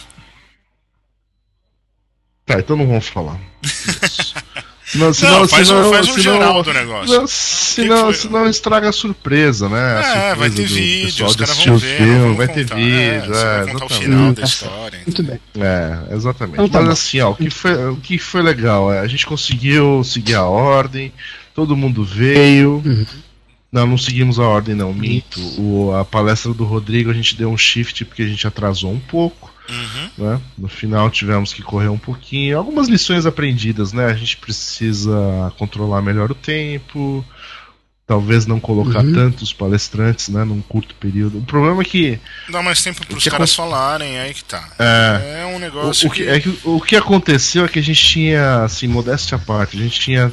A: Tá, então não vamos falar. Senão, senão,
B: Não, faz um-
A: senão,
B: faz um
A: senão-
B: geral do negócio.
A: Não,
B: Que
A: senão,
B: foi?
A: senão estraga a surpresa, né? A
B: É,
A: surpresa
B: vai ter
A: do
B: vídeo, os caras vão ver,
A: filme,
B: vão
A: vai ter
B: contar, é,
A: vídeo,
B: vai
A: é,
B: contar o final da
C: tá
B: história.
C: Muito bem.
A: É, exatamente.
C: Então tá
A: Mas
C: bom.
A: assim, ó, o que foi, o que foi legal é a gente conseguiu seguir a ordem, todo mundo veio.
C: Uhum.
A: Não, não seguimos a ordem, não, minto. O, a palestra do Rodrigo a gente deu um shift porque a gente atrasou um pouco.
B: Uhum.
A: né? No final tivemos que correr um pouquinho. Algumas lições aprendidas, né? A gente precisa controlar melhor o tempo. Talvez não colocar
C: Uhum.
A: tantos palestrantes, né? Num curto período. O problema é que
B: Dá mais tempo pros
A: que
B: caras falarem, aí que tá.
A: É.
B: É um
A: o,
B: negócio
A: o que, é que o que aconteceu é que a gente tinha, assim, modéstia à parte, a gente tinha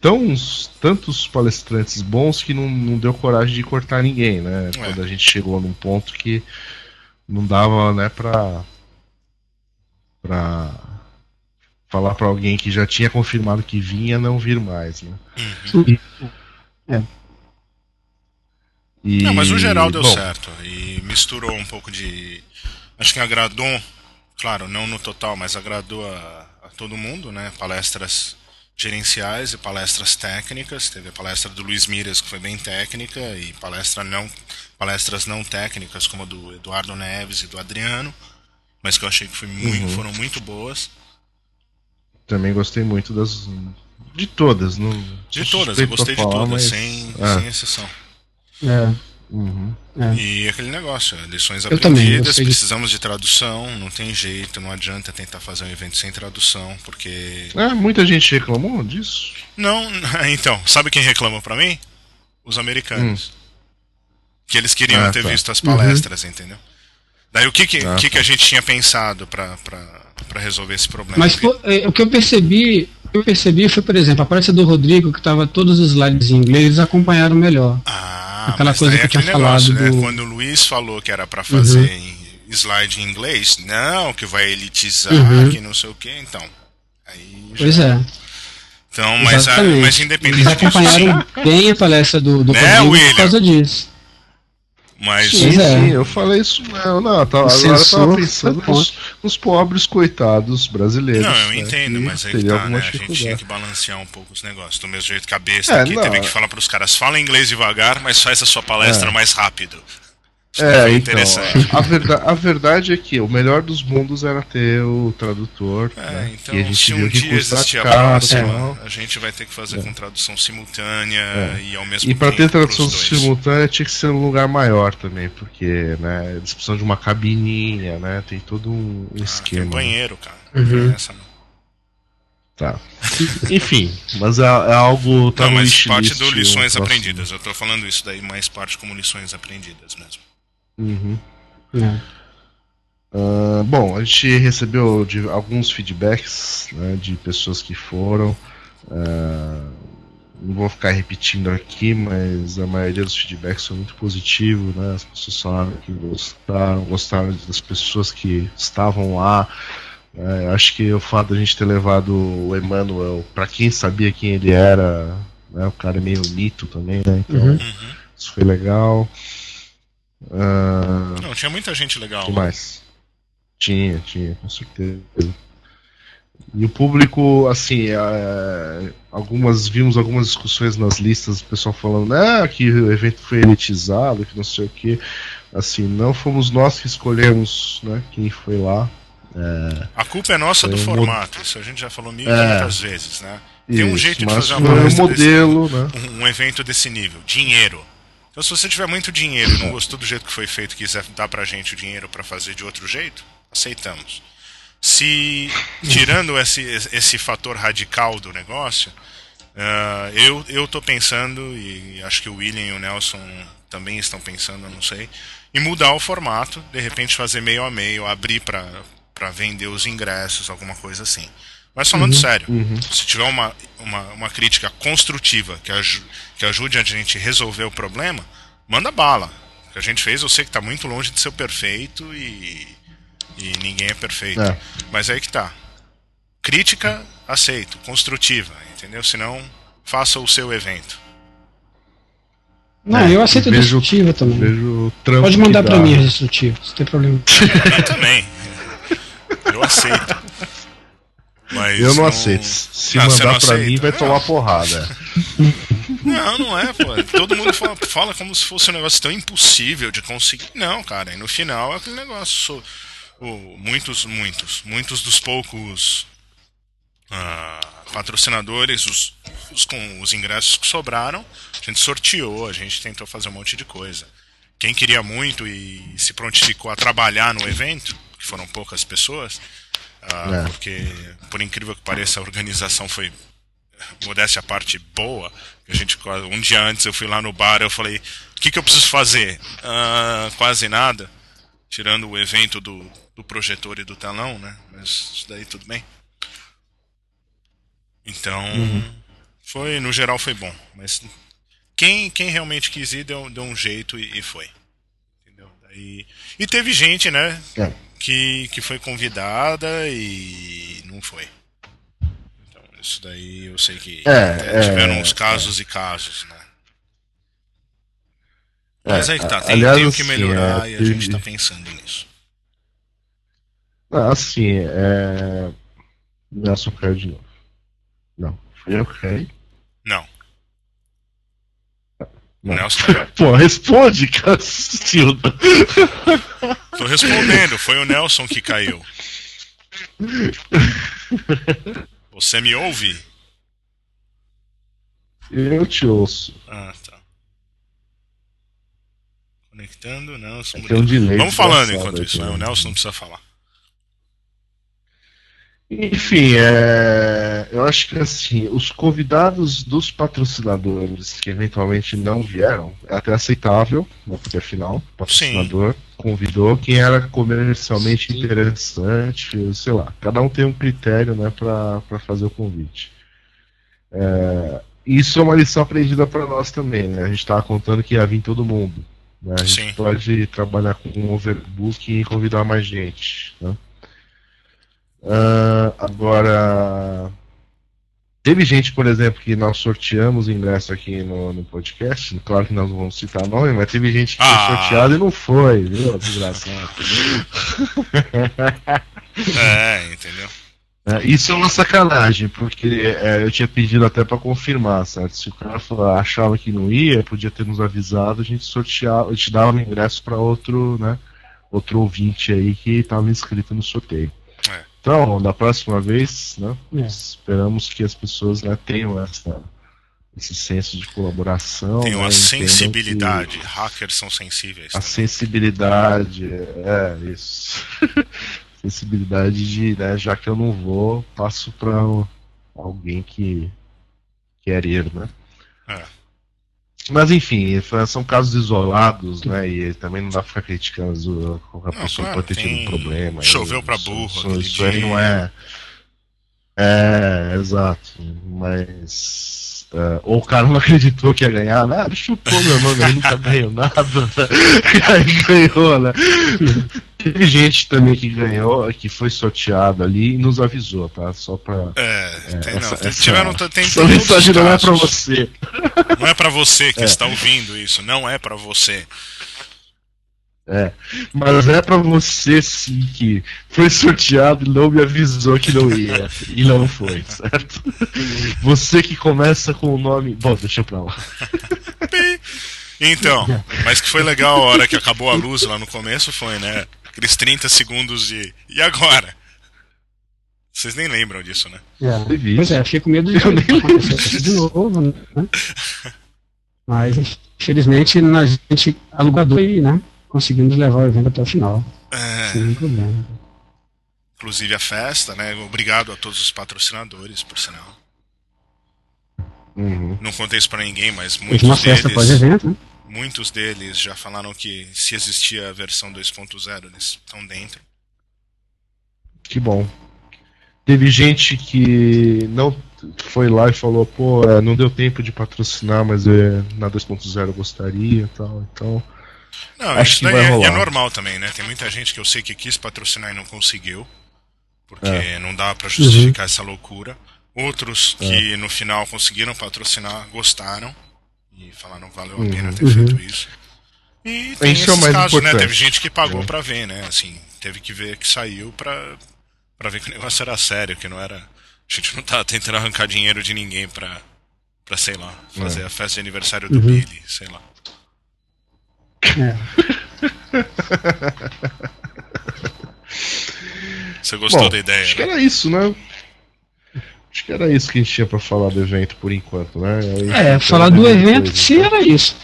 A: tão, tantos palestrantes bons que não, não deu coragem de cortar ninguém, né?
B: É.
A: Quando a gente chegou num ponto que não dava, né, pra, pra falar pra alguém que já tinha confirmado que vinha não vir mais, né?
B: Uhum.
C: É.
A: E,
B: Não, mas no geral deu
A: bom,
B: certo. E misturou um pouco de. Acho que agradou, claro, não no total, mas agradou a, a todo mundo, né? Palestras gerenciais e palestras técnicas. Teve a palestra do Luiz Miras, que foi bem técnica, e palestra não, palestras não técnicas, como a do Eduardo Neves e do Adriano, mas que eu achei que foi muito,
A: Uhum.
B: foram muito boas.
A: Também gostei muito das. De todas, não.
B: De todas, eu gostei de
A: falar,
B: todas,
A: mas-
B: sem,
A: é.
B: sem exceção.
C: É,
A: Uhum.
B: E aquele negócio, lições
C: Eu também,
B: aprendidas,
C: gostei de-
B: precisamos de tradução, não tem jeito, não adianta tentar fazer um evento sem tradução, porque.
A: É, muita gente reclamou disso.
B: Não, então, sabe quem reclama pra mim? Os americanos. Que eles queriam
A: Ah,
B: ter
A: tá.
B: visto as palestras, entendeu? Daí o que que,
A: Ah,
B: que,
A: tá.
B: que a gente tinha pensado pra resolver esse problema?
C: Mas pô, é, o que eu percebi, o que eu percebi foi, por exemplo, a palestra do Rodrigo, que estava todos os slides em inglês, eles acompanharam melhor.
B: Ah,
C: Aquela
B: mas
C: coisa
B: daí
C: que eu tinha
B: negócio,
C: falado
B: né?
C: do- Uhum.
B: Quando o Luiz falou que era pra fazer em slide em inglês, não, que vai elitizar,
C: Uhum.
B: que não sei o que, então. Aí já-
C: Pois é.
B: Então, mas, a, mas independente
C: Eles
B: disso,
C: acompanharam
B: sim.
C: bem a palestra do, do
B: Né,
C: Rodrigo
B: William?
C: por causa disso.
B: Mas
A: Sim,
C: é.
A: sim, eu falei isso não, não, eu tava, agora eu tava pensando nos, nos pobres coitados brasileiros.
B: Não, eu
A: né,
B: entendo, mas aí tá, né? A gente tinha que balancear um pouco os negócios. Do mesmo jeito que a besta
A: É,
B: aqui
A: não,
B: teve que
A: é.
B: falar pros caras, fala inglês devagar, mas faz a sua palestra
A: É.
B: mais rápido.
A: É,
B: foi
A: então,
B: interessante.
A: a, verda- a verdade é que o melhor dos mundos era ter o tradutor,
B: É,
A: né,
B: então,
A: que a gente
B: se um
A: que
B: dia existir a próxima,
A: tal.
B: a gente vai ter que fazer com tradução simultânea e ao mesmo
A: É. E pra
B: tempo
A: ter tradução simultânea tinha que ser um lugar maior também, porque né, eles precisam de uma cabininha, né? Tem todo um
B: Ah, tem
A: esquema.
B: um banheiro, cara.
C: Uhum.
B: Essa não.
A: Tá. Enfim, mas é, é algo. Tá
B: Não, mas parte do lições
A: próximo.
B: aprendidas. Eu tô falando isso daí mais parte como lições aprendidas mesmo.
A: Uhum.
C: É.
A: Ah, bom, a gente recebeu de alguns feedbacks né, de pessoas que foram. ah, não vou ficar repetindo aqui, mas a maioria dos feedbacks são muito positivos, né? As pessoas falaram que gostaram, gostaram das pessoas que estavam lá. É, acho que o fato de a gente ter levado o Emmanuel, para quem sabia quem ele era, né? O cara é meio mito também, né? Então.
C: Uhum.
A: isso foi legal. Ah,
B: Não, tinha muita gente legal.
A: mais? Tinha, tinha, com certeza. E o público, assim, é, algumas vimos algumas discussões nas listas, o pessoal falando ah, que o evento foi elitizado, que não sei o que. Assim, não fomos nós que escolhemos né, quem foi lá. É,
B: A culpa é nossa do
A: um
B: formato, isso a gente já falou mil e
A: É.
B: quinhentas vezes, né? Tem um
A: isso,
B: jeito de fazer uma
A: um modelo, né?
B: um, um evento desse nível, dinheiro. Então se você tiver muito dinheiro e não gostou do jeito que foi feito, quiser dar pra gente o dinheiro pra fazer de outro jeito, aceitamos. Se tirando esse, esse fator radical do negócio, ah, eu eu tô pensando e acho que o William e o Nelson também estão pensando, não sei, em mudar o formato, de repente fazer meio a meio, abrir para vender os ingressos, alguma coisa assim. Mas falando sério, se tiver uma, uma, uma crítica construtiva que, aju que ajude a gente a resolver o problema, manda bala. O que a gente fez, eu sei que está muito longe de ser perfeito e, e ninguém é perfeito.
A: É.
B: Mas aí que tá. Crítica, aceito. Construtiva, entendeu? Senão, faça o seu evento.
C: Não,
A: É,
C: eu aceito
A: vejo-
C: destrutiva também.
A: Vejo
C: Pode mandar pra mim as destrutivas, não tem problema.
B: Eu também. Eu aceito. Mas
A: Eu não aceito. Se
B: Ah,
A: mandar
B: não
A: pra mim, vai
B: Não.
A: tomar porrada.
B: Não, não é, pô. Todo mundo fala, fala como se fosse um negócio tão impossível de conseguir. Não, cara. E no final é aquele negócio. so- o- muitos, muitos, muitos dos poucos ah, patrocinadores, os, os com os ingressos que sobraram, a gente sorteou, a gente tentou fazer um monte de coisa. Quem queria muito e se prontificou a trabalhar no evento, que foram poucas pessoas, ah,
A: É.
B: porque, por incrível que pareça, a organização foi modéstia à parte boa. A gente um dia antes eu fui lá no bar, eu falei, o que, que eu preciso fazer? "Ah, quase nada, tirando o evento do, do projetor e do telão, né? Mas isso daí tudo bem. Então, foi no geral foi bom, mas quem, quem realmente quis ir deu, deu um jeito e, e foi. Entendeu? Daí, e teve gente, né,
A: É.
B: que, que foi convidada e não foi. Então, isso daí eu sei que
A: É,
B: tiveram
A: é,
B: uns casos e casos, né?
A: É,
B: Mas aí que tá, tem,
A: aliás,
B: tem o que
A: assim,
B: melhorar
A: é,
B: e a gente tá pensando nisso.
A: Ah, Assim, é. Nelson caiu de novo. Não, foi eu que caí.
B: Não. Nelson caiu.
A: Pô, responde, Cacilda.
B: Tô respondendo, foi o Nelson que caiu. Você me ouve?
A: Eu te ouço.
B: Ah, tá. Conectando, Nelson.
A: Tem um.
B: Vamos falando enquanto isso, né? O
A: né?
B: Nelson não precisa falar.
A: Enfim, é, eu acho que assim, os convidados dos patrocinadores que eventualmente não vieram, é até aceitável, né, porque afinal, o patrocinador convidou quem era comercialmente
C: Sim.
A: interessante, sei lá, cada um tem um critério né, para fazer o convite. É, isso é uma lição aprendida para nós também, né? A gente estava contando que ia vir todo mundo. Né? A gente
B: Sim.
A: pode trabalhar com um overbook e convidar mais gente. Né? Ah, agora, teve gente, por exemplo, que nós sorteamos ingresso aqui no, no podcast. Claro que nós não vamos citar nome, mas teve gente que
B: Ah.
A: foi sorteada e não foi, viu? Desgraçado.
B: É, entendeu?
A: É, isso é uma sacanagem, porque é, eu tinha pedido até pra confirmar, certo? Se o cara falava- achava que não ia, podia ter nos avisado, a gente sorteava, a gente dava um ingresso pra outro, né? Outro ouvinte aí que estava inscrito no sorteio.
B: É.
A: Então, da próxima vez, né?
C: É.
A: Esperamos que as pessoas né, tenham essa, esse senso de colaboração.
B: Tem
A: né, entendam
B: sensibilidade.
A: que
B: Hackers são sensíveis.
A: A sensibilidade, é, isso. sensibilidade de, né, já que eu não vou, passo pra alguém que quer ir, né?
B: É.
A: Mas enfim, são casos isolados, né? E também não dá pra ficar criticando a
B: Não,
A: pessoa
B: claro,
A: pode ter tido um problema.
B: choveu pra
A: Isso-
B: burro
A: Isso,
B: aquele
A: isso aí não é. É, exato. Mas é, ou o cara não acreditou que ia ganhar, né? Chutou meu nome aí, nunca ganhou nada. Né? E aí ganhou, né? Teve gente também que ganhou, que foi sorteado ali e nos avisou, tá? Só pra.
B: É, tem, não,
A: essa-
B: tem-
A: essa-
B: tiveram, tem, tem
A: Essa mensagem não é pra você.
B: Não é pra você que
A: É.
B: está ouvindo isso, não é pra você.
A: É. Mas é pra você sim que foi sorteado e não me avisou que não ia. E não foi, certo? Você que começa com o nome. Bom, deixa pra lá.
B: Então, mas que foi legal a hora que acabou a luz lá no começo foi, né? Aqueles 30 segundos de. E agora? Vocês nem lembram disso, né?
C: É. Pois é, fiquei com medo de
A: Eu nem
C: de novo, né? Mas, infelizmente, a gente alugou e, né? Conseguimos levar o evento até o final,
B: É,
C: sem problema.
B: inclusive a festa, né? Obrigado a todos os patrocinadores, por sinal.
A: Uhum.
B: Não contei isso pra ninguém, mas
C: Teve uma
B: muitos
C: festa
B: deles,
C: pós-evento, né?
B: muitos deles já falaram que se existia a versão 2.0, eles estão dentro.
A: Que bom. Teve gente que não foi lá e falou, pô, é, não deu tempo de patrocinar, mas é, na 2.0 eu gostaria e tal. Então,
B: Não,
A: Acho
B: isso
A: que
B: daí
A: vai
B: é,
A: rolar.
B: é normal também, né? Tem muita gente que eu sei que quis patrocinar e não conseguiu, porque
A: É.
B: não dá pra justificar
A: Uhum.
B: essa loucura. Outros que no final conseguiram patrocinar, gostaram e falaram valeu a pena ter
A: Uhum.
B: feito isso. E tem
A: é o
B: esses casos, né?
A: importante.
B: Teve gente que pagou
A: É.
B: pra ver, né? Assim, teve que ver que saiu pra, pra ver que o negócio era sério, que não era. A gente não tá tentando arrancar dinheiro de ninguém pra, pra sei lá, fazer
A: É.
B: a festa de aniversário do
C: Uhum.
B: Billy, sei lá.
C: É.
B: Você gostou
A: bom,
B: da ideia?
A: acho que
B: né?
A: era isso, né? Acho que era isso que a gente tinha pra falar do evento por enquanto, né? Aí,
C: É, falar do evento,
A: coisa.
C: sim, era isso.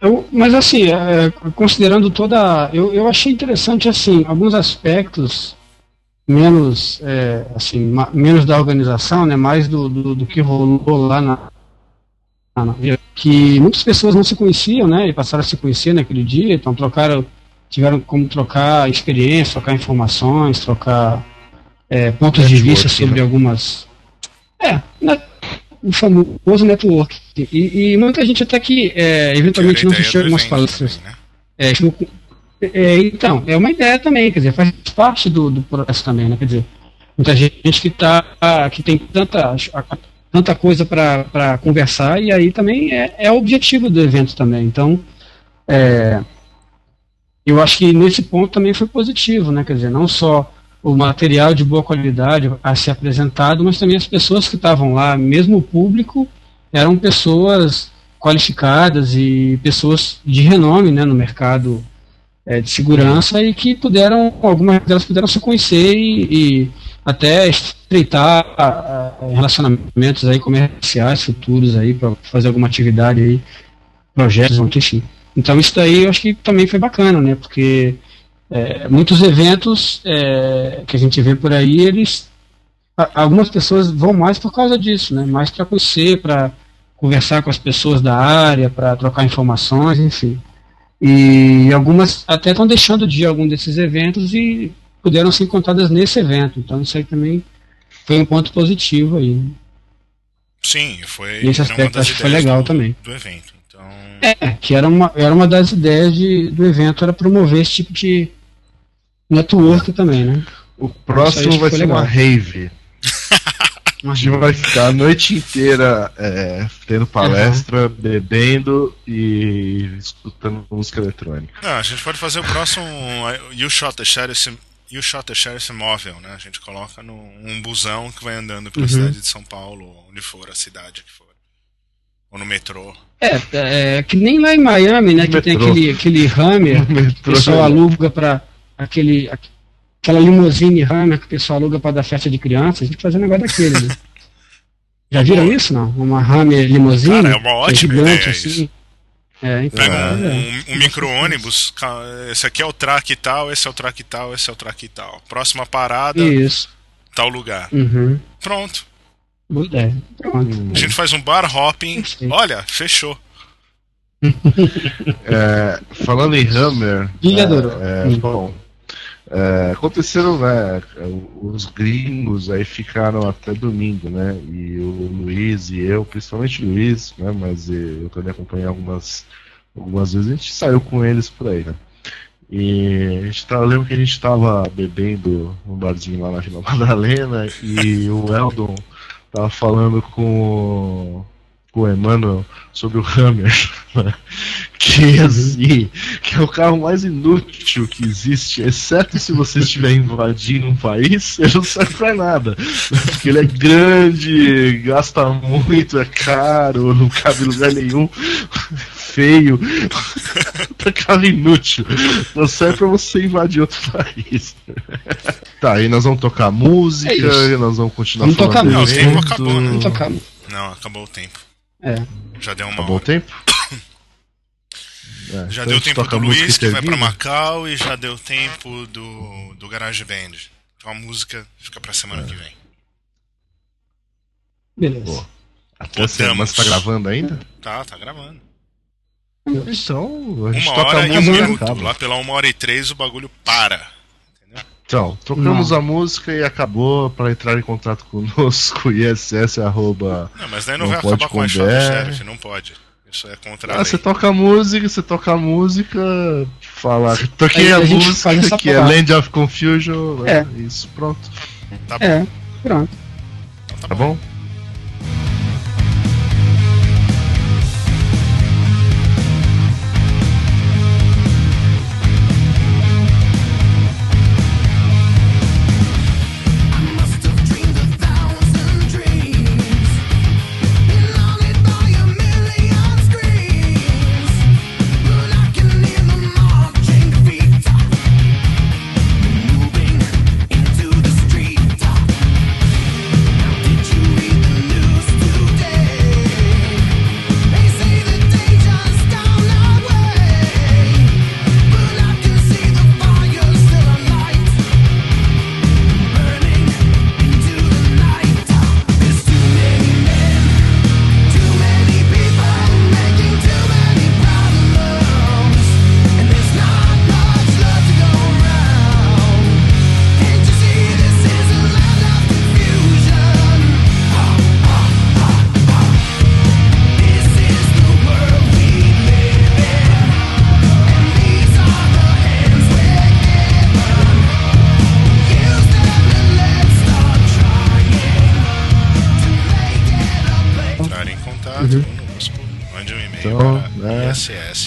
C: Eu, mas assim, é, considerando toda. Eu, eu achei interessante assim, alguns aspectos menos é, assim, ma- menos da organização, né, mais do, do, do que rolou lá na- que muitas pessoas não se conheciam, né, e passaram a se conhecer naquele dia, então trocaram, tiveram como trocar experiência, trocar informações, trocar é, pontos de
A: Networking,
C: vista sobre
A: né?
C: algumas é, né, o famoso network. E, e muita gente até que é, eventualmente não assistiu algumas palestras.
B: né?
C: É, é, então, é uma ideia também, quer dizer, faz parte do, do processo também, né? Quer dizer, muita gente que tá, que tem tanta, tanta coisa para conversar e aí também é, é o objetivo do evento também. Então, é, eu acho que nesse ponto também foi positivo, né? Quer dizer, não só o material de boa qualidade a ser apresentado, mas também as pessoas que estavam lá, mesmo o público, eram pessoas qualificadas e pessoas de renome né, no mercado é, de segurança e que puderam, algumas delas puderam se conhecer e, e até estreitar ah, ah, relacionamentos aí comerciais futuros aí para fazer alguma atividade aí, projetos, enfim. Então isso daí eu acho que também foi bacana, né? Porque é, muitos eventos é, que a gente vê por aí, eles algumas pessoas vão mais por causa disso, né? Mais para conhecer, para conversar com as pessoas da área, para trocar informações, enfim. E algumas até estão deixando de ir a algum desses eventos e puderam ser encontradas nesse evento. Então isso aí também foi um ponto positivo aí. né?
B: Sim, foi uma
C: aspecto
B: das
C: acho que foi legal
B: do,
C: também.
B: do evento. Então,
C: É, que era uma, era uma das ideias de, do evento, era promover esse tipo de network também, né?
A: O próximo vai ser
C: foi
A: uma
C: legal.
A: rave. A gente vai ficar a noite inteira é, tendo palestra, bebendo e escutando música eletrônica.
B: não, a gente pode fazer o próximo You Shot the Sheriff, you Shot the Sheriff móvel, né? A gente coloca num um busão que vai andando pela
C: Uhum.
B: cidade de São Paulo, onde for a cidade que for. Ou no metrô.
C: É, é, que nem lá em Miami, né? Que tem
A: Metrô.
C: aquele, aquele Hammer, que o pessoal aluga para aquele, aqu- aquela limusine Hammer que o pessoal aluga para dar festa de criança, a gente faz um negócio daquele, né? Já viram isso, não? Uma Hammer limusine?
B: Cara, é uma ótima
C: gigante,
B: ideia
C: assim.
B: isso.
C: É, então,
B: Pega
C: é.
B: um, um, um micro-ônibus, esse aqui é o track tal, esse é o track tal, esse é o track tal. Próxima parada,
C: Isso.
B: tal lugar.
C: Uhum.
B: Pronto.
C: Ideia. Pronto.
B: A gente faz um bar hopping.
C: Perfeito.
B: Olha, fechou.
A: É, falando em Hammer. É,
C: adorou.
A: é,
C: Hum.
A: bom, É, aconteceram, né? Os gringos aí ficaram até domingo, né? E o Luiz e eu, principalmente o Luiz, né? Mas eu também acompanhei algumas, algumas vezes, a gente saiu com eles por aí, né? E a gente tá, eu lembro que a gente tava bebendo num barzinho lá na Vila Madalena e o Eldon tava falando com o Emmanuel sobre o Hammer, que assim, que é o carro mais inútil que existe, exceto se você estiver invadindo um país, ele não serve pra nada. Porque ele é grande, gasta muito, é caro, não cabe em lugar nenhum, feio, pra carro inútil. Não serve pra você invadir outro país. Tá, aí nós vamos tocar música,
C: É
A: nós vamos continuar
C: tocar
A: falando do
B: Não, o tempo acabou, né?
C: Tocar.
B: Não, acabou o tempo.
C: É.
B: Já deu uma
A: Acabou o
B: hora.
A: tempo? É,
B: Já
A: então
B: deu tempo do Luiz, que vai pra
A: termina?
B: Macau, e já deu tempo do, do Garage Band. Então a música fica pra semana que vem.
C: Beleza.
A: Boa. Até semana, mas tá gravando ainda?
B: Tá, tá gravando.
A: Então, a gente
B: Uma
A: toca
B: hora
A: a
B: e um
A: música e
B: minuto.
A: acaba.
B: Lá pela uma hora e três o bagulho para.
A: Então, tocamos a música e acabou. Para entrar em contato conosco, ISS arroba.
B: Não, mas daí não,
A: Não
B: vai
A: pode
B: acabar com a sheriff, não pode. Isso é contra a
A: Ah,
B: lei.
A: você toca a música, você toca a música, fala. Toquei
C: Aí
A: a,
C: a
A: música que é. Land of Confusion.
C: É.
A: Isso, pronto.
B: Tá bom,
C: É, pronto.
B: então
A: Tá bom?
B: Entrar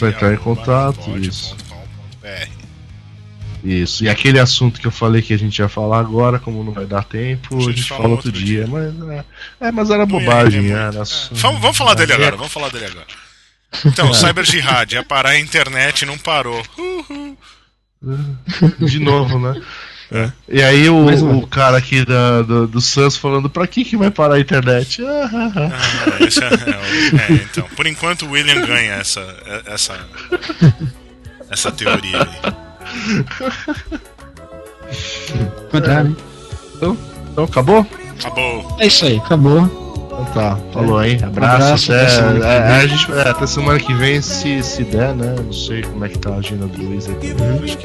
A: Vai entrar em contato, isso. Isso. E aquele assunto que eu falei que a gente ia falar agora, como não vai dar tempo, a gente, fala outro dia. Mas, é, é, mas era bobagem, era.
B: Vamos, vamos falar dele
A: É.
B: agora, vamos falar dele agora. Então, o Cyber Jihad ia parar a internet e não parou.
A: De novo, né? E aí o,
C: uma.
A: o cara aqui da, do, do Sans falando, pra que que vai parar a internet? Ah, ah, ah.
B: Ah, esse é, é, é, então, por enquanto o William ganha essa, essa, essa teoria aí.
C: Contrário, hein?
A: Então acabou?
B: Acabou.
C: É isso aí, acabou.
A: Então tá, falou, hein? Abraço,
C: Abraço,
A: até,
C: até semana que
A: é,
C: vem.
A: a gente, é, até semana que vem, se, se der, né? Não sei como é que tá a agenda do Luiz aqui.
G: E vou me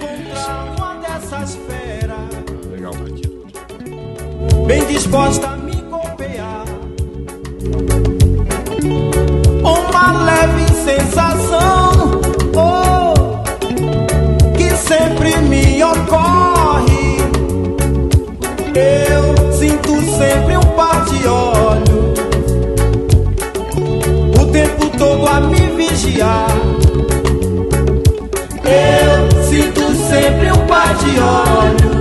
G: Bem disposta a me golpear. Uma leve sensação oh, Que sempre me ocorre. Eu sinto sempre um par de olhos. O tempo todo a me vigiar. Eu sinto sempre um par de olhos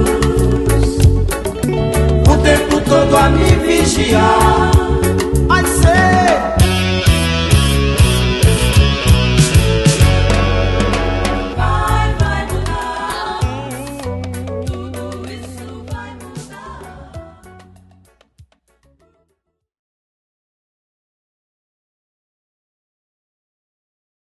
G: tempo todo a me vigiar.